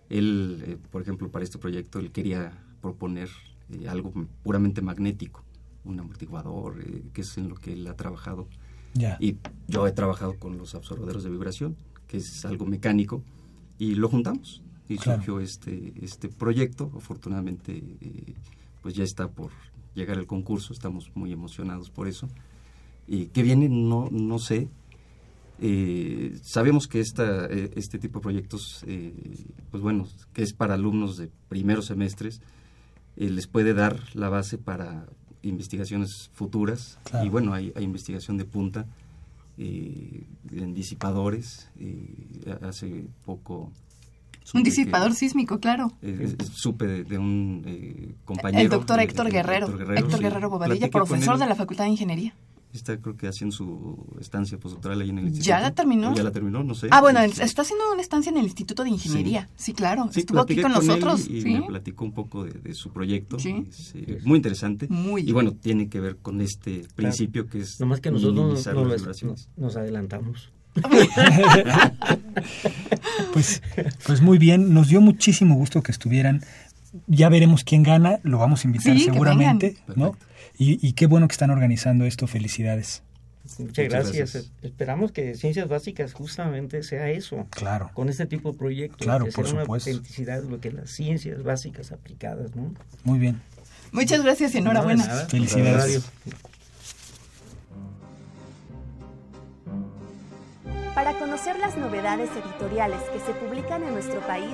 [SPEAKER 6] Él, eh, por ejemplo, para este proyecto, él quería proponer eh, algo puramente magnético, un amortiguador, eh, que es en lo que él ha trabajado.
[SPEAKER 1] ya.
[SPEAKER 6] Y yo he trabajado con los absorbedores de vibración, que es algo mecánico, y lo juntamos. Y
[SPEAKER 1] Claro.
[SPEAKER 6] surgió este, este proyecto. Afortunadamente, eh, pues ya está por llegar el concurso. Estamos muy emocionados por eso. Y ¿Qué viene? No, no sé. Eh, sabemos que esta, eh, este tipo de proyectos, eh, pues bueno, que es para alumnos de primeros semestres, eh, les puede dar la base para investigaciones futuras.
[SPEAKER 1] Claro.
[SPEAKER 6] Y bueno, hay, hay investigación de punta eh, en disipadores. eh, hace poco...
[SPEAKER 2] Un disipador
[SPEAKER 6] que-
[SPEAKER 2] sísmico, claro.
[SPEAKER 6] eh, eh, supe de, de un eh, compañero.
[SPEAKER 2] El doctor Héctor Guerrero. Héctor
[SPEAKER 6] sí.
[SPEAKER 2] Guerrero Bobadilla, profesor de la Facultad de Ingeniería.
[SPEAKER 6] Está creo que haciendo su estancia postdoctoral ahí en el instituto.
[SPEAKER 2] ¿Ya la terminó?
[SPEAKER 6] ¿O ya la terminó, no sé.
[SPEAKER 2] Ah, bueno,
[SPEAKER 6] Este,
[SPEAKER 2] está haciendo una estancia en el Instituto de Ingeniería. Sí, claro.
[SPEAKER 6] Sí,
[SPEAKER 2] Estuvo aquí con, nosotros.
[SPEAKER 6] y, y
[SPEAKER 2] ¿sí?
[SPEAKER 6] me platicó un poco de, de su proyecto.
[SPEAKER 2] Sí.
[SPEAKER 6] Es, eh, muy interesante.
[SPEAKER 2] Muy.
[SPEAKER 6] Y bueno, tiene que ver con este principio que es
[SPEAKER 5] Nomás que nosotros nos, adelantamos.
[SPEAKER 1] Pues, pues muy bien, nos dio muchísimo gusto que estuvieran. Ya veremos quién gana, lo vamos a invitar seguramente. ¿no? Y, y qué bueno que están organizando esto, felicidades.
[SPEAKER 5] Muchas,
[SPEAKER 6] Muchas
[SPEAKER 5] gracias.
[SPEAKER 6] gracias.
[SPEAKER 5] Esperamos que Ciencias Básicas justamente sea eso.
[SPEAKER 1] Claro.
[SPEAKER 5] Con este tipo de proyectos.
[SPEAKER 1] Claro,
[SPEAKER 5] que
[SPEAKER 1] por
[SPEAKER 5] sea una
[SPEAKER 1] supuesto.
[SPEAKER 5] autenticidad de lo que es las ciencias básicas aplicadas, ¿no?
[SPEAKER 1] Muy bien.
[SPEAKER 2] Muchas gracias y enhorabuena.
[SPEAKER 1] Felicidades.
[SPEAKER 7] Para conocer las novedades editoriales que se publican en nuestro país,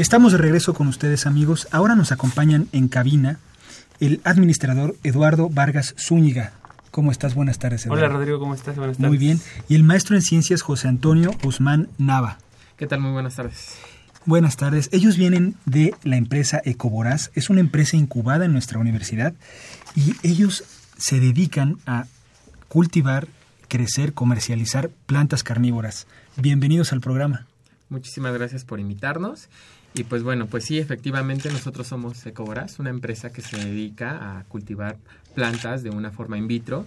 [SPEAKER 1] Estamos de regreso con ustedes amigos. Ahora nos acompañan en cabina el administrador Eduardo Vargas Zúñiga. ¿Cómo estás? Buenas tardes, Eduardo.
[SPEAKER 8] Hola Rodrigo, ¿cómo estás? Buenas tardes.
[SPEAKER 1] Muy bien. Y el maestro en ciencias José Antonio Guzmán Nava.
[SPEAKER 8] ¿Qué tal? Muy buenas tardes.
[SPEAKER 1] Buenas tardes. Ellos vienen de la empresa Ecoboraz. Es una empresa incubada en nuestra universidad y ellos se dedican a cultivar, crecer, comercializar plantas carnívoras. Bienvenidos al programa.
[SPEAKER 8] Muchísimas gracias por invitarnos. Y pues bueno, pues sí, efectivamente nosotros somos Ecoboraz, una empresa que se dedica a cultivar plantas de una forma in vitro.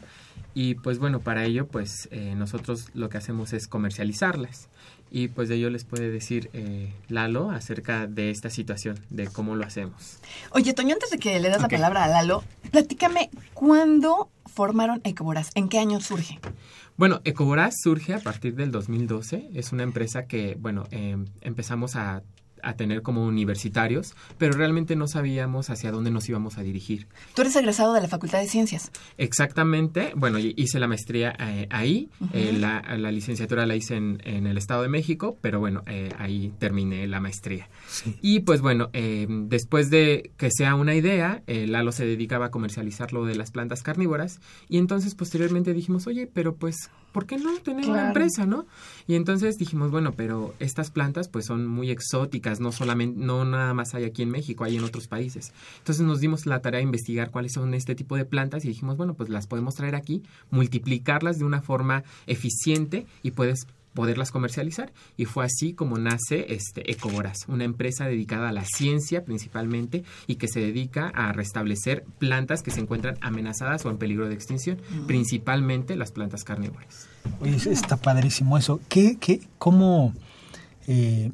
[SPEAKER 8] Y pues bueno, para ello pues eh, nosotros lo que hacemos es comercializarlas. Y pues de ello les puede decir eh, Lalo acerca de esta situación, de cómo lo hacemos.
[SPEAKER 2] Oye, Toño, antes de que le das
[SPEAKER 8] Ok.
[SPEAKER 2] la palabra a Lalo, platícame, ¿cuándo formaron Ecoboras? ¿En qué año surge?
[SPEAKER 8] Bueno, Ecoboraz surge a partir del 2012. Es una empresa que, bueno, em, empezamos a, a tener como universitarios, pero realmente no sabíamos hacia dónde nos íbamos a dirigir.
[SPEAKER 2] Tú eres egresado de la Facultad de Ciencias.
[SPEAKER 8] Exactamente, bueno, hice la maestría eh, ahí, eh, la, la licenciatura la hice en, en el Estado de México, pero bueno, eh, ahí terminé la maestría. Y pues bueno, eh, después de que sea una idea, eh, Lalo se dedicaba a comercializar lo de las plantas carnívoras y entonces posteriormente dijimos, oye, pero pues, ¿por qué no tener una empresa, no? Y entonces dijimos, bueno, pero estas plantas pues son muy exóticas, no solamente, no nada más hay aquí en México, hay en otros países. Entonces nos dimos la tarea de investigar cuáles son este tipo de plantas y dijimos, bueno, pues las podemos traer aquí, multiplicarlas de una forma eficiente y puedes poderlas comercializar y fue así como nace este Ecoboras, una empresa dedicada a la ciencia principalmente y que se dedica a restablecer plantas que se encuentran amenazadas o en peligro de extinción, principalmente las plantas carnívoras.
[SPEAKER 1] Oye, está padrísimo eso. ¿Qué, qué, ¿Cómo eh,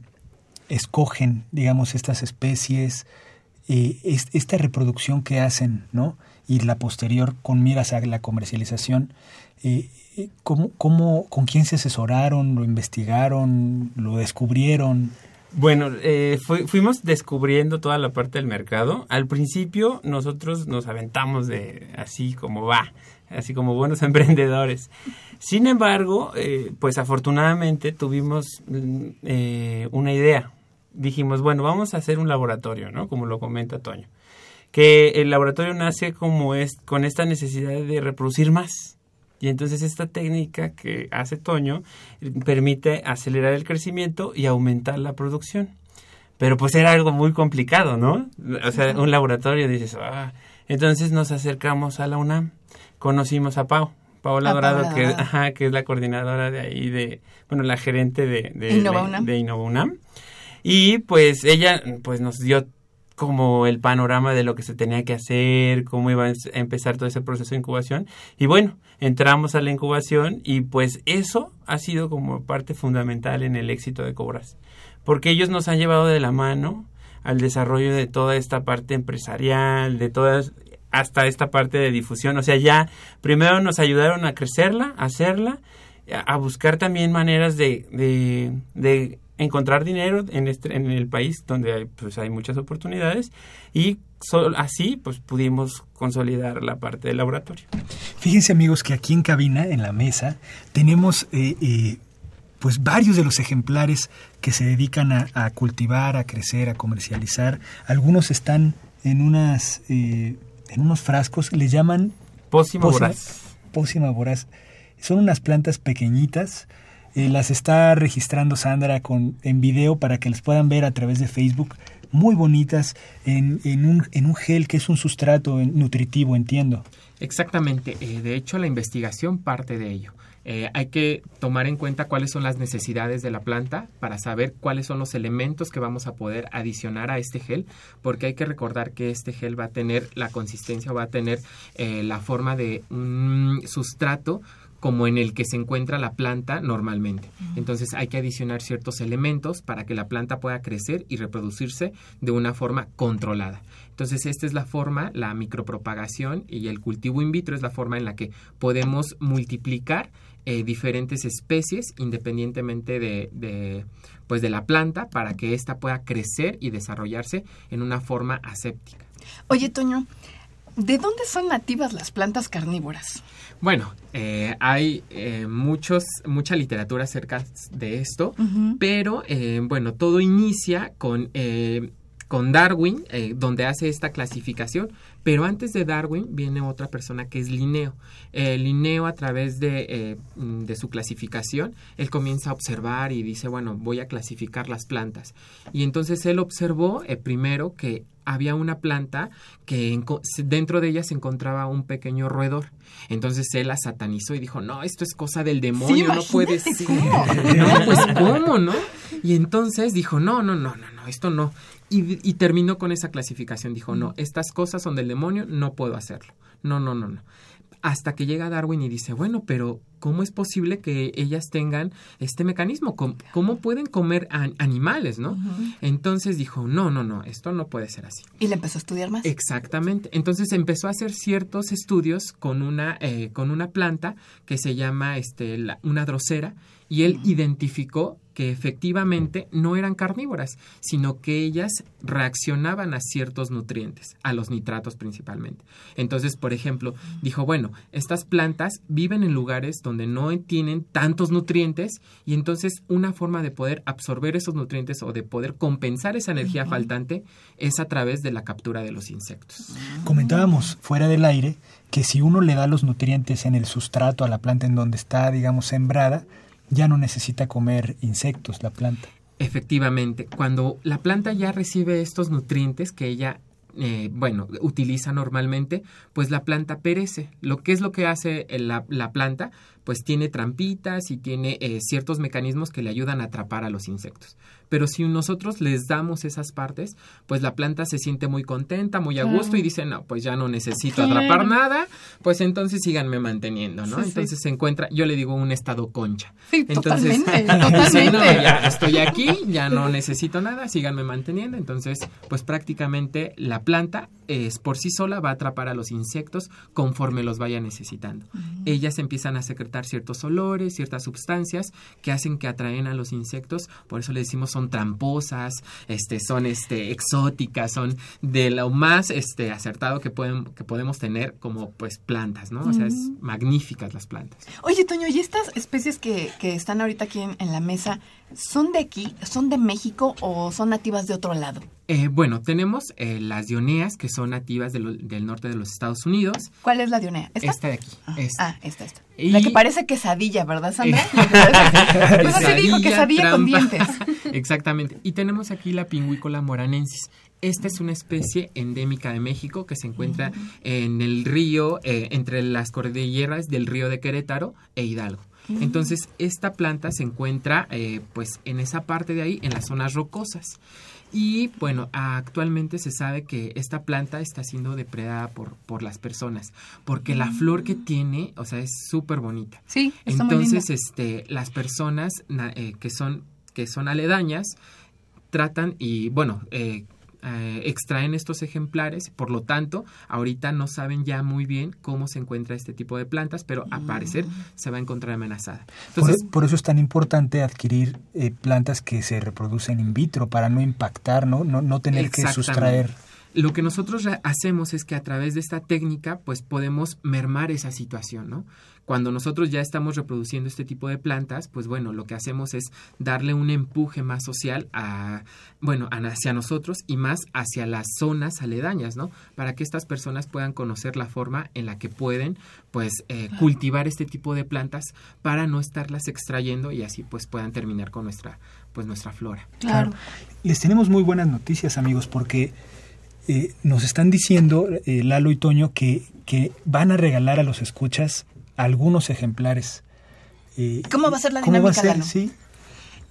[SPEAKER 1] escogen, digamos, estas especies, eh, es- esta reproducción que hacen, ¿no? Y la posterior con miras a la comercialización. eh, eh, ¿cómo, cómo, ¿Con quién se asesoraron? ¿Lo investigaron? ¿Lo descubrieron?
[SPEAKER 9] Bueno, eh, fu- fuimos descubriendo toda la parte del mercado. Al principio nosotros nos aventamos de así como va, así como buenos emprendedores. Sin embargo, pues afortunadamente tuvimos mm, una idea. Dijimos, bueno, vamos a hacer un laboratorio, ¿no? Como lo comenta Toño. Que el laboratorio nace como es con esta necesidad de reproducir más. Y entonces esta técnica que hace Toño eh, permite acelerar el crecimiento y aumentar la producción. Pero pues era algo muy complicado, ¿no? O sea, un laboratorio dices, ah. Entonces nos acercamos a la UNAM, conocimos a Pau, Paola Dorado, que,
[SPEAKER 2] Dorado.
[SPEAKER 9] ajá, que es la coordinadora de ahí, de, bueno, la gerente de, de, de- de Innova UNAM. Y pues ella pues nos dio como el panorama de lo que se tenía que hacer, cómo iba a empezar todo ese proceso de incubación. Y bueno, entramos a la incubación y pues eso ha sido como parte fundamental en el éxito de Cobras, porque ellos nos han llevado de la mano al desarrollo de toda esta parte empresarial, de todas hasta esta parte de difusión. O sea, ya primero nos ayudaron a crecerla, a hacerla, a buscar también maneras de, de, encontrar dinero en, este, en el país donde hay, pues, hay muchas oportunidades y así pues pudimos consolidar la parte del laboratorio.
[SPEAKER 1] Fíjense amigos que aquí en cabina, en la mesa, tenemos eh, eh, pues varios de los ejemplares que se dedican a, cultivar, a crecer, a comercializar. Algunos están en unas eh, en unos frascos, le llaman
[SPEAKER 9] pócima, voraz.
[SPEAKER 1] Pócima voraz. Son unas plantas pequeñitas. Eh, las está registrando Sandra con, en video para que las puedan ver a través de Facebook. Muy bonitas en, en, un, en un gel que es un sustrato nutritivo, entiendo.
[SPEAKER 8] Exactamente. Eh, de hecho, la investigación parte de ello. Eh, hay que tomar en cuenta cuáles son las necesidades de la planta para saber cuáles son los elementos que vamos a poder adicionar a este gel, porque hay que recordar que este gel va a tener la consistencia, va a tener eh, la forma de un sustrato como en el que se encuentra la planta normalmente. Entonces hay que adicionar ciertos elementos para que la planta pueda crecer y reproducirse de una forma controlada. Entonces esta es la forma, la micropropagación y el cultivo in vitro es la forma en la que podemos multiplicar eh, diferentes especies independientemente de, pues de la planta para que ésta pueda crecer y desarrollarse en una forma aséptica.
[SPEAKER 2] Oye, Toño, ¿de dónde son nativas las plantas carnívoras?
[SPEAKER 8] Bueno, eh, hay eh, muchos, mucha literatura acerca de esto, pero bueno, todo inicia con con Darwin, donde hace esta clasificación, pero antes de Darwin viene otra persona que es Linneo. Eh, Linneo a través de, eh, mm, de, su clasificación, él comienza a observar y dice, bueno, voy a clasificar las plantas. Y entonces él observó eh, primero que había una planta que dentro de ella se encontraba un pequeño roedor. Entonces él la satanizó y dijo, no, esto es cosa del demonio, no puede ser. no, pues ¿cómo, no? Y entonces dijo, no, no, no, no, no, esto no. Y, terminó con esa clasificación. Dijo, no, estas cosas son del demonio, no puedo hacerlo. No, no, no, no. Hasta que llega Darwin y dice, bueno, pero ¿cómo es posible que ellas tengan este mecanismo? ¿Cómo, pueden comer animales, no? Entonces dijo, no, no, no, esto no puede ser así.
[SPEAKER 2] ¿Y le empezó a estudiar más?
[SPEAKER 8] Exactamente. Entonces empezó a hacer ciertos estudios con una, eh, con una planta que se llama este, una drosera y él identificó que efectivamente no eran carnívoras, sino que ellas reaccionaban a ciertos nutrientes, a los nitratos principalmente. Entonces, por ejemplo, dijo, bueno, estas plantas viven en lugares donde no tienen tantos nutrientes y entonces una forma de poder absorber esos nutrientes o de poder compensar esa energía faltante es a través de la captura de los insectos.
[SPEAKER 1] Comentábamos fuera del aire que si uno le da los nutrientes en el sustrato a la planta en donde está, digamos, sembrada, ya no necesita comer insectos la planta.
[SPEAKER 8] Efectivamente, cuando la planta ya recibe estos nutrientes que ella eh, bueno, utiliza normalmente, pues la planta perece. Lo que es lo que hace la, la planta, pues tiene trampitas y tiene eh, ciertos mecanismos que le ayudan a atrapar a los insectos. Pero si nosotros les damos esas partes, pues la planta se siente muy contenta, muy a gusto y dice, no, pues ya no necesito atrapar nada, pues entonces síganme manteniendo, ¿no? entonces se encuentra, yo le digo un estado concha.
[SPEAKER 2] Sí,
[SPEAKER 8] entonces,
[SPEAKER 2] totalmente,
[SPEAKER 8] ya estoy aquí, ya no necesito nada, síganme manteniendo. Entonces, pues prácticamente la planta es por sí sola va a atrapar a los insectos conforme los vaya necesitando. Ellas empiezan a secretar ciertos olores, ciertas sustancias que hacen que atraen a los insectos, por eso le decimos son tramposas, este, son este, exóticas, son de lo más este, acertado que, pueden, que podemos tener como pues plantas, ¿no? O sea, es magníficas las plantas.
[SPEAKER 2] Oye, Toño, ¿y estas especies que, que están ahorita aquí en la mesa, son de aquí, son de México o son nativas de otro lado?
[SPEAKER 8] Eh, bueno, tenemos eh, las dioneas que son nativas del norte de los Estados Unidos.
[SPEAKER 2] ¿Cuál es la dionea?
[SPEAKER 8] ¿Esta? de aquí.
[SPEAKER 2] Ah, ah esta, esta. La que parece quesadilla, ¿verdad, Sandra? pues así dijo, quesadilla con dientes.
[SPEAKER 8] Exactamente. Y tenemos aquí la pingüícola moranensis. Esta es una especie endémica de México que se encuentra en el río, eh, entre las cordilleras del río de Querétaro e Hidalgo. Entonces, esta planta se encuentra pues en esa parte de ahí, en las zonas rocosas. Y bueno, actualmente se sabe que esta planta está siendo depredada por, por las personas, porque la flor que tiene, o sea, es súper bonita.
[SPEAKER 2] Sí, está
[SPEAKER 8] Entonces,
[SPEAKER 2] muy
[SPEAKER 8] este, las personas na- eh, que son que son aledañas tratan y bueno eh, eh, extraen estos ejemplares, por lo tanto, ahorita no saben ya muy bien cómo se encuentra este tipo de plantas, pero a parecer se va a encontrar amenazada. Entonces,
[SPEAKER 1] por, por eso es tan importante adquirir eh, plantas que se reproducen in vitro para no impactar, no, no, no tener que sustraer.
[SPEAKER 8] Lo que nosotros hacemos es que a través de esta técnica, pues podemos mermar esa situación, ¿no? Cuando nosotros ya estamos reproduciendo este tipo de plantas, pues bueno, lo que hacemos es darle un empuje más social a, bueno, hacia nosotros y más hacia las zonas aledañas, ¿no? Para que estas personas puedan conocer la forma en la que pueden, pues, eh, cultivar este tipo de plantas para no estarlas extrayendo y así, pues, puedan terminar con nuestra, pues, nuestra flora.
[SPEAKER 2] Claro.
[SPEAKER 1] Les tenemos muy buenas noticias, amigos, porque eh, nos están diciendo, eh, Lalo y Toño, que, que van a regalar a los escuchas algunos ejemplares. Eh,
[SPEAKER 2] ¿Cómo va a ser la
[SPEAKER 1] ¿cómo va a
[SPEAKER 2] dinámica,
[SPEAKER 1] ser?
[SPEAKER 2] Lalo?
[SPEAKER 1] Sí.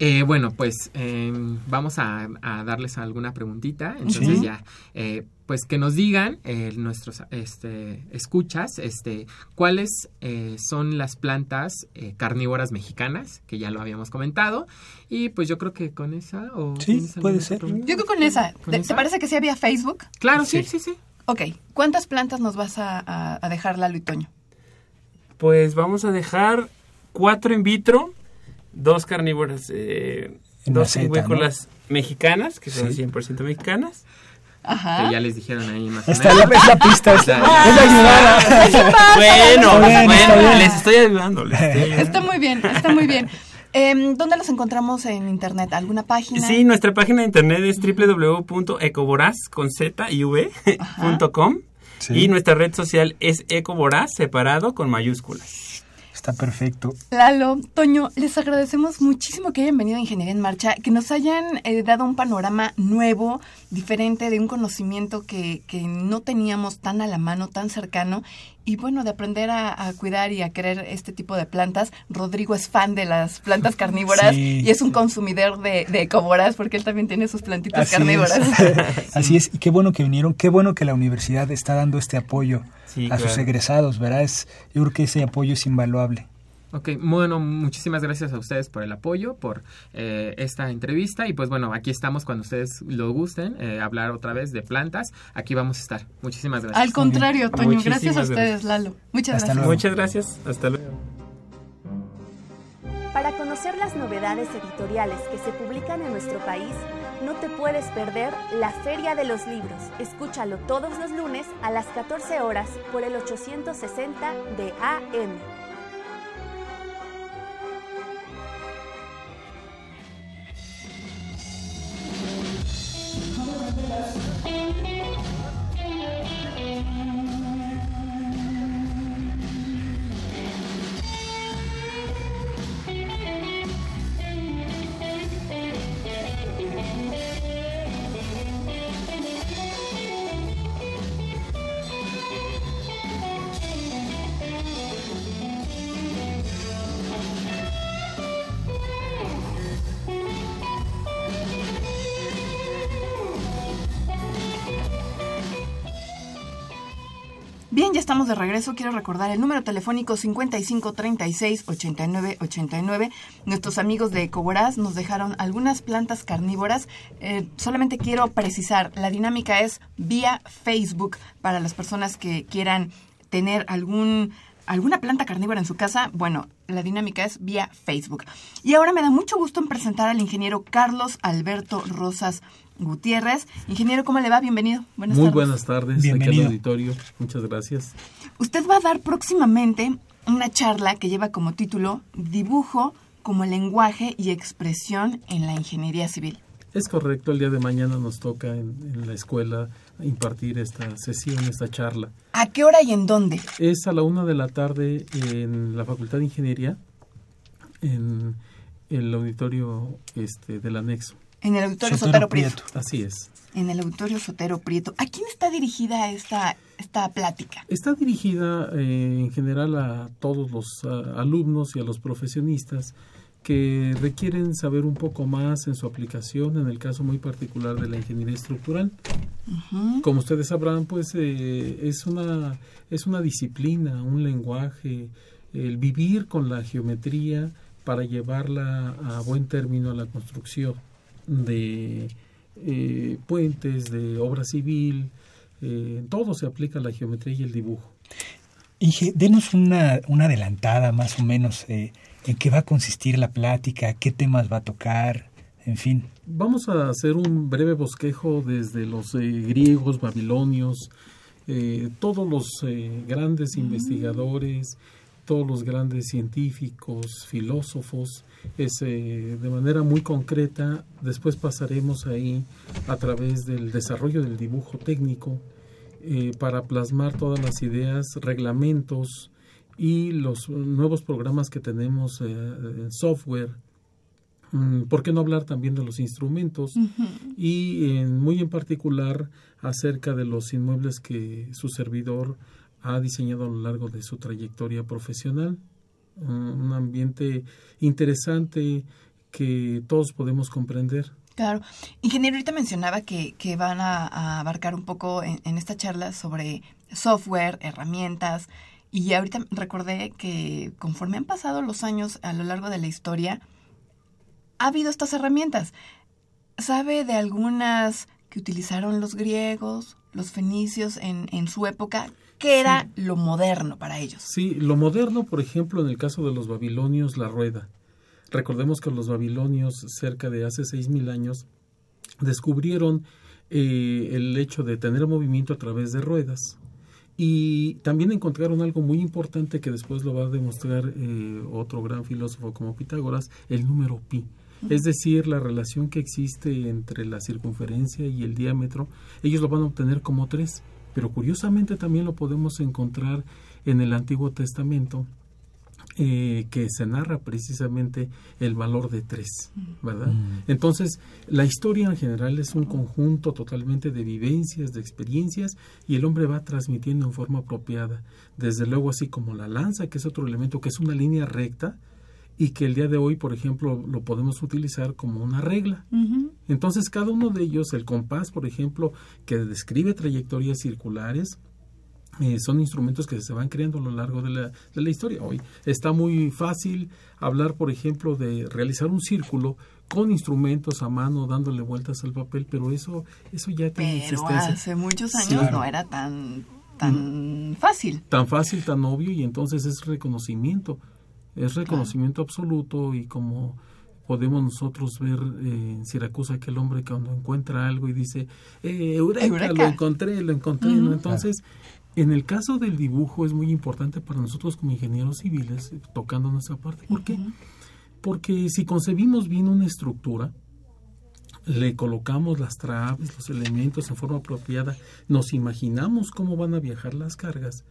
[SPEAKER 8] Eh, bueno, pues eh, vamos a, a darles alguna preguntita. Entonces
[SPEAKER 1] Sí.
[SPEAKER 8] ya, eh, pues que nos digan eh, nuestros este, escuchas, este, cuáles eh, son las plantas eh, carnívoras mexicanas, que ya lo habíamos comentado. Y pues yo creo que con esa o
[SPEAKER 1] Sí,
[SPEAKER 8] ¿tienes alguna
[SPEAKER 1] puede ser.
[SPEAKER 8] pregunta?
[SPEAKER 2] Yo creo con esa.
[SPEAKER 8] ¿Con
[SPEAKER 2] ¿Te,
[SPEAKER 8] esa?
[SPEAKER 2] te parece que sí había Facebook?
[SPEAKER 8] Claro, sí, sí, sí.
[SPEAKER 2] Ok. ¿Cuántas plantas nos vas a, a- a dejar, Lalo y Toño?
[SPEAKER 9] Pues vamos a dejar cuatro in vitro, dos carnívoras, eh, dos
[SPEAKER 1] maceta,
[SPEAKER 9] silvícolas mexicanas, que son
[SPEAKER 1] Sí.
[SPEAKER 9] 100% mexicanas.
[SPEAKER 2] Ajá.
[SPEAKER 8] Que ya les dijeron ahí más o
[SPEAKER 1] Está
[SPEAKER 8] menos.
[SPEAKER 1] la, es la pista, es la, ayudada.
[SPEAKER 9] bueno,
[SPEAKER 1] bien,
[SPEAKER 9] bueno, les estoy ayudando. les estoy ayudando.
[SPEAKER 2] Está muy bien, está muy bien. Em, ¿Dónde los encontramos en internet? ¿Alguna página?
[SPEAKER 9] Sí, nuestra página de internet es www.ecovoraz con z y v punto com,
[SPEAKER 1] Sí.
[SPEAKER 9] y nuestra red social es ecovoraz separado con mayúsculas.
[SPEAKER 1] Está perfecto.
[SPEAKER 2] Lalo, Toño, les agradecemos muchísimo que hayan venido a Ingeniería en Marcha, que nos hayan eh, dado un panorama nuevo, diferente, de un conocimiento que, que no teníamos tan a la mano, tan cercano, y bueno, de aprender a, a cuidar y a querer este tipo de plantas. Rodrigo es fan de las plantas carnívoras
[SPEAKER 1] Sí.
[SPEAKER 2] y es un consumidor de, de ecoboras, porque él también tiene sus plantitas
[SPEAKER 1] Así
[SPEAKER 2] carnívoras.
[SPEAKER 1] es. Así es. Y qué bueno que vinieron. Qué bueno que la universidad está dando este apoyo
[SPEAKER 9] Sí,
[SPEAKER 1] a sus egresados, ¿verdad? Es, yo creo que ese apoyo es invaluable.
[SPEAKER 8] Ok, bueno, muchísimas gracias a ustedes por el apoyo, por eh, esta entrevista y pues bueno, aquí estamos cuando ustedes lo gusten, eh, hablar otra vez de plantas, aquí vamos a estar. Muchísimas gracias.
[SPEAKER 2] Al contrario, Toño,
[SPEAKER 9] Muchísimas
[SPEAKER 2] gracias a
[SPEAKER 9] gracias.
[SPEAKER 2] ustedes, Lalo. Muchas
[SPEAKER 1] Hasta
[SPEAKER 2] gracias.
[SPEAKER 1] luego.
[SPEAKER 9] Muchas gracias, hasta luego.
[SPEAKER 7] Para conocer las novedades editoriales que se publican en nuestro país, no te puedes perder la Feria de los Libros. Escúchalo todos los lunes a las 14 horas por el 860 de AM.
[SPEAKER 2] Bien, de regreso. Quiero recordar el número telefónico 5536-8989. Nuestros amigos de Ecoboraz nos dejaron algunas plantas carnívoras. Eh, solamente quiero precisar, la dinámica es vía Facebook para las personas que quieran tener algún alguna planta carnívora en su casa, bueno, la dinámica es vía Facebook. Y ahora me da mucho gusto en presentar al ingeniero Carlos Alberto Rosas Gutiérrez. Ingeniero, ¿cómo le va? Bienvenido. Buenas
[SPEAKER 10] Muy
[SPEAKER 2] tardes.
[SPEAKER 10] buenas tardes aquí
[SPEAKER 1] Bienvenido.
[SPEAKER 10] al auditorio. Muchas gracias.
[SPEAKER 2] Usted va a dar próximamente una charla que lleva como título Dibujo como lenguaje y expresión en la ingeniería civil.
[SPEAKER 10] Es correcto, el día de mañana nos toca en, en la escuela impartir esta sesión, esta charla.
[SPEAKER 2] ¿A qué hora y en dónde?
[SPEAKER 10] Es a la una de la tarde en la Facultad de Ingeniería, en el auditorio este, del anexo.
[SPEAKER 2] En el auditorio
[SPEAKER 1] Sotero
[SPEAKER 2] Sotero, Prieto.
[SPEAKER 1] Prieto.
[SPEAKER 10] Así es.
[SPEAKER 2] En el auditorio Sotero Prieto. ¿A quién está dirigida esta, esta plática?
[SPEAKER 10] Está dirigida eh, en general a todos los alumnos y a los profesionistas que requieren saber un poco más en su aplicación, en el caso muy particular de la ingeniería estructural. Como ustedes sabrán, pues eh, es, una, es una disciplina, un lenguaje, el vivir con la geometría para llevarla a buen término a la construcción de eh, puentes, de obra civil, eh, en todo se aplica la geometría y el dibujo.
[SPEAKER 1] Inge, denos una, una adelantada más o menos eh, en qué va a consistir la plática, qué temas va a tocar, en fin.
[SPEAKER 10] Vamos a hacer un breve bosquejo desde los griegos, babilonios, todos los grandes investigadores, todos los grandes científicos, filósofos, es, eh, de manera muy concreta. Después pasaremos ahí a través del desarrollo del dibujo técnico eh, para plasmar todas las ideas, reglamentos y los nuevos programas que tenemos eh, en software. Mm, ¿Por qué no hablar también de los instrumentos? Y en, muy en particular acerca de los inmuebles que su servidor ha diseñado a lo largo de su trayectoria profesional. Un ambiente interesante que todos podemos comprender.
[SPEAKER 2] Claro. Ingeniero, ahorita mencionaba que, van a, abarcar un poco en, en, esta charla sobre software, herramientas, y ahorita recordé que conforme han pasado los años a lo largo de la historia, ha habido estas herramientas. ¿Sabe de algunas que utilizaron los griegos, los fenicios en, en su época? ¿Qué era lo moderno para ellos?
[SPEAKER 10] Sí, lo moderno, por ejemplo, en el caso de los babilonios, la rueda. Recordemos que los babilonios, cerca de hace seis mil años, descubrieron eh, el hecho de tener movimiento a través de ruedas. Y también encontraron algo muy importante que después lo va a demostrar eh, otro gran filósofo como Pitágoras, el número pi. Es decir, la relación que existe entre la circunferencia y el diámetro, ellos lo van a obtener como tres pero curiosamente también lo podemos encontrar en el Antiguo Testamento, eh, que se narra precisamente el valor de tres, ¿verdad? Mm. Entonces, la historia en general es un conjunto totalmente de vivencias, de experiencias, y el hombre va transmitiendo en forma apropiada. Desde luego, así como la lanza, que es otro elemento, que es una línea recta, y que el día de hoy, por ejemplo, lo podemos utilizar como una regla. Entonces, cada uno de ellos, el compás, por ejemplo, que describe trayectorias circulares, eh, son instrumentos que se van creando a lo largo de la, de la historia. Hoy está muy fácil hablar, por ejemplo, de realizar un círculo con instrumentos a mano dándole vueltas al papel, pero eso eso ya tiene
[SPEAKER 2] pero hace muchos años no era tan tan mm. fácil.
[SPEAKER 10] Tan fácil, tan obvio y entonces es reconocimiento es reconocimiento absoluto y como podemos nosotros ver eh, en Siracusa aquel hombre que cuando encuentra algo y dice, eh, Eureka, lo encontré, lo encontré. Entonces, en el caso del dibujo es muy importante para nosotros como ingenieros civiles, eh, tocando nuestra parte. ¿Por qué? Porque si concebimos bien una estructura, le colocamos las traves, los elementos en forma apropiada, nos imaginamos cómo van a viajar las cargas,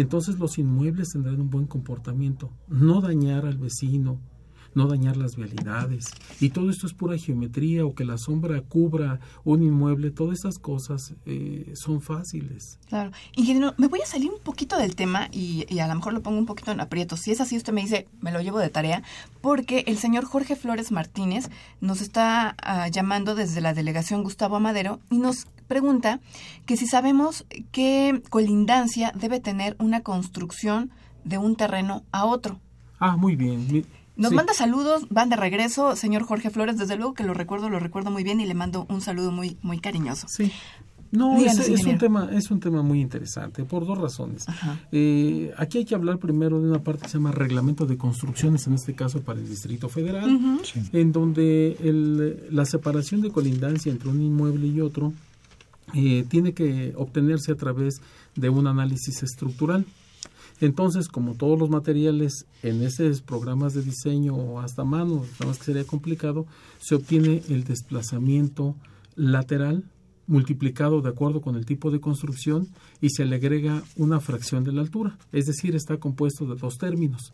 [SPEAKER 10] entonces los inmuebles tendrán un buen comportamiento, no dañar al vecino, no dañar las vialidades. Y todo esto es pura geometría o que la sombra cubra un inmueble, todas esas cosas eh, son fáciles.
[SPEAKER 2] Claro. Ingeniero, me voy a salir un poquito del tema y, a lo mejor lo pongo un poquito en aprieto. Si es así, usted me dice, me lo llevo de tarea, porque el señor Jorge Flores Martínez nos está ah, llamando desde la delegación Gustavo Amadero y nos pregunta que si sabemos qué colindancia debe tener una construcción de un terreno a otro.
[SPEAKER 10] Ah, muy bien.
[SPEAKER 2] Nos manda saludos, van de regreso, señor Jorge Flores, desde luego que lo recuerdo, lo recuerdo muy bien y le mando un saludo muy, muy cariñoso.
[SPEAKER 10] Sí. No, es, un tema, es un tema muy interesante por dos razones. Eh, aquí hay que hablar primero de una parte que se llama reglamento de construcciones, en este caso para el Distrito Federal, en donde el, la separación de colindancia entre un inmueble y otro eh, tiene que obtenerse a través de un análisis estructural. Entonces, como todos los materiales en esos programas de diseño o hasta mano, nada más que sería complicado, se obtiene el desplazamiento lateral multiplicado de acuerdo con el tipo de construcción y se le agrega una fracción de la altura, es decir, está compuesto de dos términos.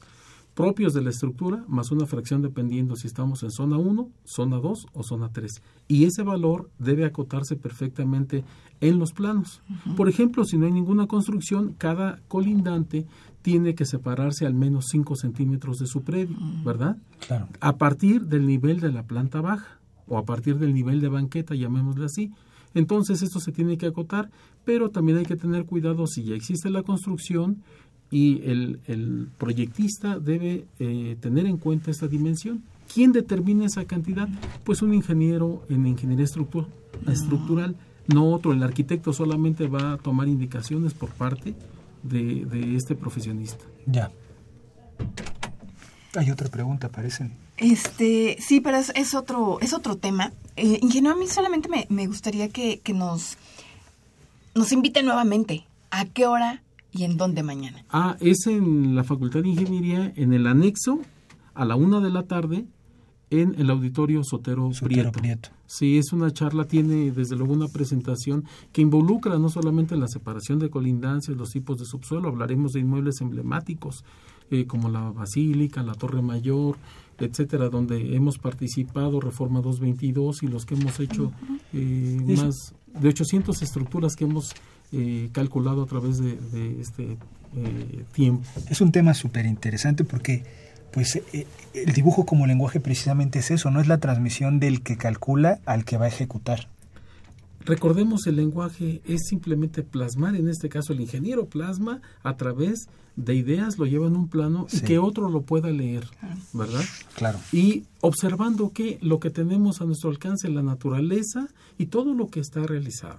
[SPEAKER 10] Propios de la estructura más una fracción dependiendo si estamos en zona 1, zona 2 o zona 3. Y ese valor debe acotarse perfectamente en los planos. Por ejemplo, si no hay ninguna construcción, cada colindante tiene que separarse al menos 5 centímetros de su predio, ¿verdad?
[SPEAKER 1] Claro.
[SPEAKER 10] A partir del nivel de la planta baja o a partir del nivel de banqueta, llamémosle así. Entonces esto se tiene que acotar, pero también hay que tener cuidado si ya existe la construcción y el, el proyectista debe eh, tener en cuenta esta dimensión. ¿Quién determina esa cantidad? Pues un ingeniero en ingeniería estructura, estructural, no otro. El arquitecto solamente va a tomar indicaciones por parte de, de este profesionista.
[SPEAKER 1] Ya. Hay otra pregunta, parecen.
[SPEAKER 2] Este, sí, pero es, es otro, es otro tema. Eh, ingeniero, a mí solamente me, me gustaría que, que nos, nos invite nuevamente. ¿A qué hora y en dónde mañana?
[SPEAKER 10] Ah, es en la Facultad de Ingeniería, en el anexo, a la una de la tarde, en el auditorio Sotero,
[SPEAKER 1] Sotero
[SPEAKER 10] Prieto.
[SPEAKER 1] Prieto.
[SPEAKER 10] Sí, es una charla, tiene desde luego una presentación que involucra no solamente la separación de colindancias, los tipos de subsuelo, hablaremos de inmuebles emblemáticos eh, como la Basílica, la Torre Mayor, etcétera, donde hemos participado, Reforma 222 y los que hemos hecho eh, más de 800 estructuras que hemos eh, calculado a través de, de este eh, tiempo.
[SPEAKER 1] Es un tema súper interesante porque pues eh, el dibujo como lenguaje precisamente es eso, no es la transmisión del que calcula al que va a ejecutar.
[SPEAKER 10] Recordemos, el lenguaje es simplemente plasmar, en este caso el ingeniero plasma a través de ideas, lo lleva en un plano
[SPEAKER 1] Sí.
[SPEAKER 10] y que otro lo pueda leer, ¿verdad?
[SPEAKER 1] Claro.
[SPEAKER 10] Y observando que lo que tenemos a nuestro alcance, la naturaleza y todo lo que está realizado.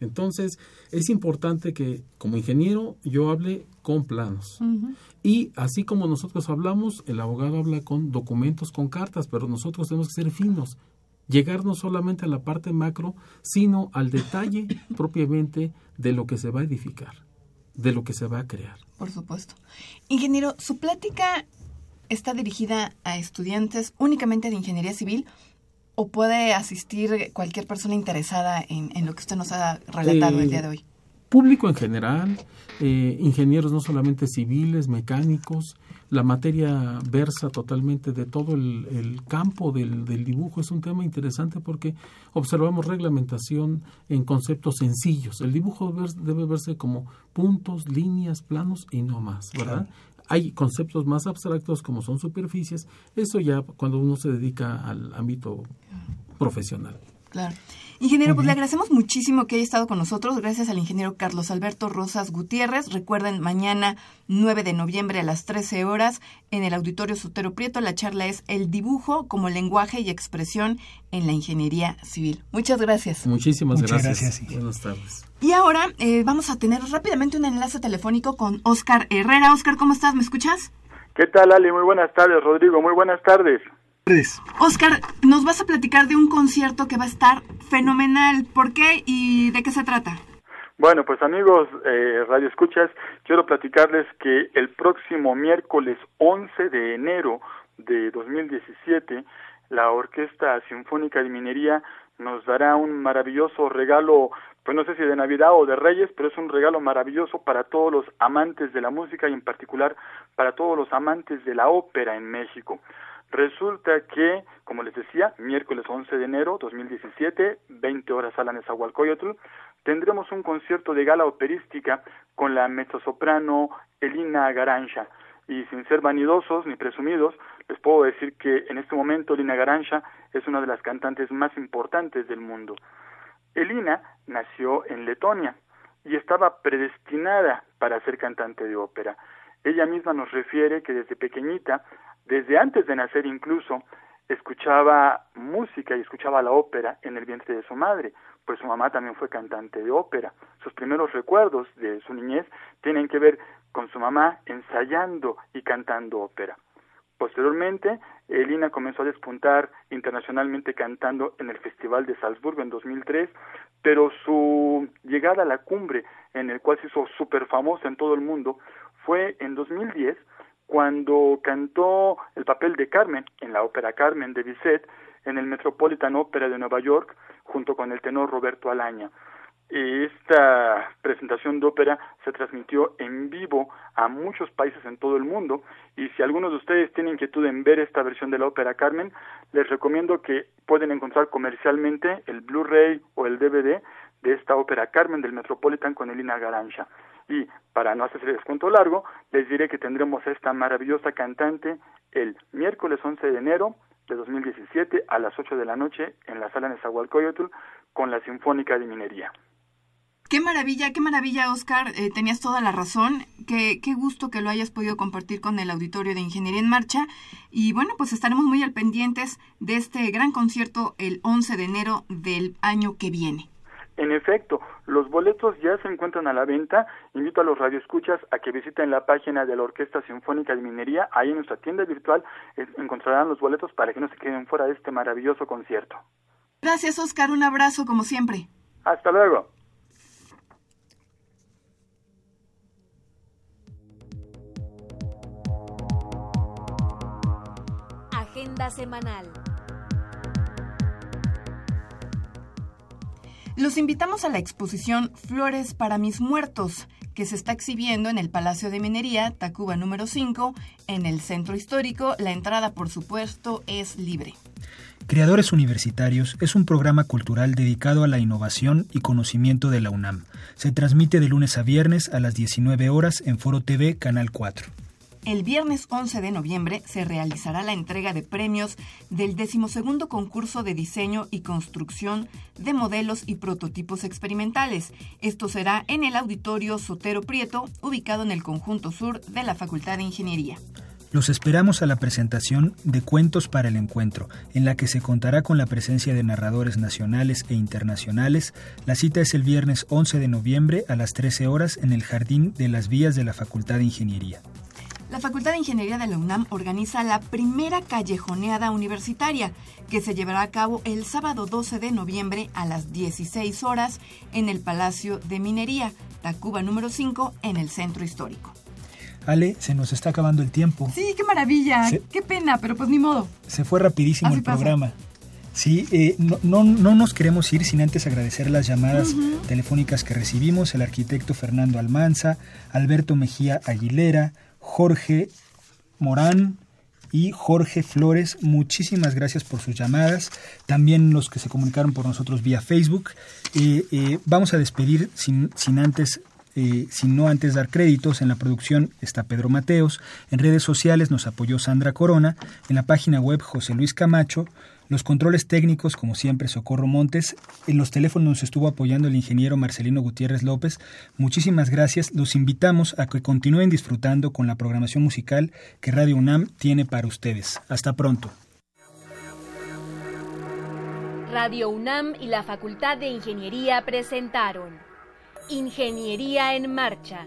[SPEAKER 10] Entonces, es importante que como ingeniero yo hable con planos. Y así como nosotros hablamos, el abogado habla con documentos, con cartas, pero nosotros tenemos que ser finos, llegar no solamente a la parte macro, sino al detalle propiamente de lo que se va a edificar, de lo que se va a crear.
[SPEAKER 2] Por supuesto. Ingeniero, ¿su plática está dirigida a estudiantes únicamente de ingeniería civil o puede asistir cualquier persona interesada en, en lo que usted nos ha relatado el
[SPEAKER 10] Eh,
[SPEAKER 2] día de hoy?
[SPEAKER 10] Público en general, eh, ingenieros no solamente civiles, mecánicos, la materia versa totalmente de todo el, el campo del, del dibujo. Es un tema interesante porque observamos reglamentación en conceptos sencillos. El dibujo debe, debe verse como puntos, líneas, planos y no más, ¿verdad? Hay conceptos más abstractos como son superficies. Eso ya cuando uno se dedica al ámbito profesional.
[SPEAKER 2] Claro. Ingeniero, pues le agradecemos muchísimo que haya estado con nosotros. Gracias al ingeniero Carlos Alberto Rosas Gutiérrez. Recuerden, mañana 9 de noviembre a las 13 horas en el Auditorio Sotero Prieto. La charla es El dibujo como lenguaje y expresión en la ingeniería civil. Muchas gracias.
[SPEAKER 10] Muchísimas
[SPEAKER 1] Muchas
[SPEAKER 10] gracias.
[SPEAKER 1] gracias.
[SPEAKER 10] Buenas tardes.
[SPEAKER 2] Y ahora eh, vamos a tener rápidamente un enlace telefónico con Oscar Herrera. Oscar, ¿cómo estás? ¿Me escuchas?
[SPEAKER 11] ¿Qué tal, Ali? Muy buenas tardes, Rodrigo. Muy buenas tardes.
[SPEAKER 2] Oscar, nos vas a platicar de un concierto que va a estar fenomenal. ¿Por qué y de qué se trata?
[SPEAKER 11] Bueno, pues amigos eh, Radio Escuchas, quiero platicarles que el próximo miércoles 11 de enero de 2017, la Orquesta Sinfónica de Minería nos dará un maravilloso regalo, pues no sé si de Navidad o de Reyes, pero es un regalo maravilloso para todos los amantes de la música y en particular para todos los amantes de la ópera en México. Resulta que, como les decía, miércoles 11 de enero 2017, 20 horas sala Nezahualcóyotl, tendremos un concierto de gala operística con la mezzosoprano Elina Garancha. Y sin ser vanidosos ni presumidos, les puedo decir que en este momento Elina Garancha es una de las cantantes más importantes del mundo. Elina nació en Letonia y estaba predestinada para ser cantante de ópera. Ella misma nos refiere que desde pequeñita, desde antes de nacer incluso, escuchaba música y escuchaba la ópera en el vientre de su madre, pues su mamá también fue cantante de ópera. Sus primeros recuerdos de su niñez tienen que ver con su mamá ensayando y cantando ópera. Posteriormente, Elina comenzó a despuntar internacionalmente cantando en el Festival de Salzburgo en 2003, pero su llegada a la cumbre, en el cual se hizo súper famosa en todo el mundo, fue en 2010, cuando cantó el papel de Carmen en la ópera Carmen de Bizet en el Metropolitan Opera de Nueva York, junto con el tenor Roberto Alaña. esta presentación de ópera se transmitió en vivo a muchos países en todo el mundo y si algunos de ustedes tienen inquietud en ver esta versión de la ópera Carmen, les recomiendo que pueden encontrar comercialmente el Blu-ray o el DVD de esta ópera Carmen del Metropolitan con Elina Garancha. Y para no hacerse el descuento largo, les diré que tendremos esta maravillosa cantante el miércoles 11 de enero de 2017 a las 8 de la noche en la sala Nezahualcóyotl con la Sinfónica de Minería.
[SPEAKER 2] Qué maravilla, qué maravilla, Oscar. Eh, tenías toda la razón. Qué, qué gusto que lo hayas podido compartir con el auditorio de Ingeniería en Marcha. Y bueno, pues estaremos muy al pendientes de este gran concierto el 11 de enero del año que viene.
[SPEAKER 11] En efecto, los boletos ya se encuentran a la venta. Invito a los radioescuchas a que visiten la página de la Orquesta Sinfónica de Minería. Ahí en nuestra tienda virtual encontrarán los boletos para que no se queden fuera de este maravilloso concierto.
[SPEAKER 2] Gracias, Oscar. Un abrazo, como siempre.
[SPEAKER 11] Hasta luego.
[SPEAKER 3] Agenda semanal.
[SPEAKER 2] Los invitamos a la exposición Flores para mis muertos, que se está exhibiendo en el Palacio de Minería, Tacuba número 5, en el centro histórico. La entrada, por supuesto, es libre.
[SPEAKER 1] Creadores Universitarios es un programa cultural dedicado a la innovación y conocimiento de la UNAM. Se transmite de lunes a viernes a las 19 horas en Foro TV, Canal 4.
[SPEAKER 2] El viernes 11 de noviembre se realizará la entrega de premios del decimosegundo concurso de diseño y construcción de modelos y prototipos experimentales. Esto será en el auditorio Sotero Prieto, ubicado en el conjunto sur de la Facultad de Ingeniería.
[SPEAKER 1] Los esperamos a la presentación de Cuentos para el Encuentro, en la que se contará con la presencia de narradores nacionales e internacionales. La cita es el viernes 11 de noviembre a las 13 horas en el Jardín de las Vías de la Facultad de Ingeniería.
[SPEAKER 2] La Facultad de Ingeniería de la UNAM organiza la primera callejoneada universitaria, que se llevará a cabo el sábado 12 de noviembre a las 16 horas en el Palacio de Minería, Tacuba número 5, en el centro histórico.
[SPEAKER 1] Ale, se nos está acabando el tiempo.
[SPEAKER 2] Sí, qué maravilla, qué pena, pero pues ni modo.
[SPEAKER 1] Se fue rapidísimo el programa. Sí, eh, no, no, nos queremos ir sin antes agradecer las llamadas telefónicas que recibimos, el arquitecto Fernando Almanza, Alberto Mejía Aguilera, Jorge Morán y Jorge Flores. Muchísimas gracias por sus llamadas. También los que se comunicaron por nosotros vía Facebook. Eh, eh, vamos a despedir sin, sin antes eh, sin no antes dar créditos. En la producción está Pedro Mateos, en redes sociales nos apoyó Sandra Corona, en la página web José Luis Camacho, los controles técnicos, como siempre, Socorro Montes. En los teléfonos nos estuvo apoyando el ingeniero Marcelino Gutiérrez López. Muchísimas gracias. Los invitamos a que continúen disfrutando con la programación musical que Radio UNAM tiene para ustedes. Hasta pronto.
[SPEAKER 3] Radio UNAM y la Facultad de Ingeniería presentaron Ingeniería en Marcha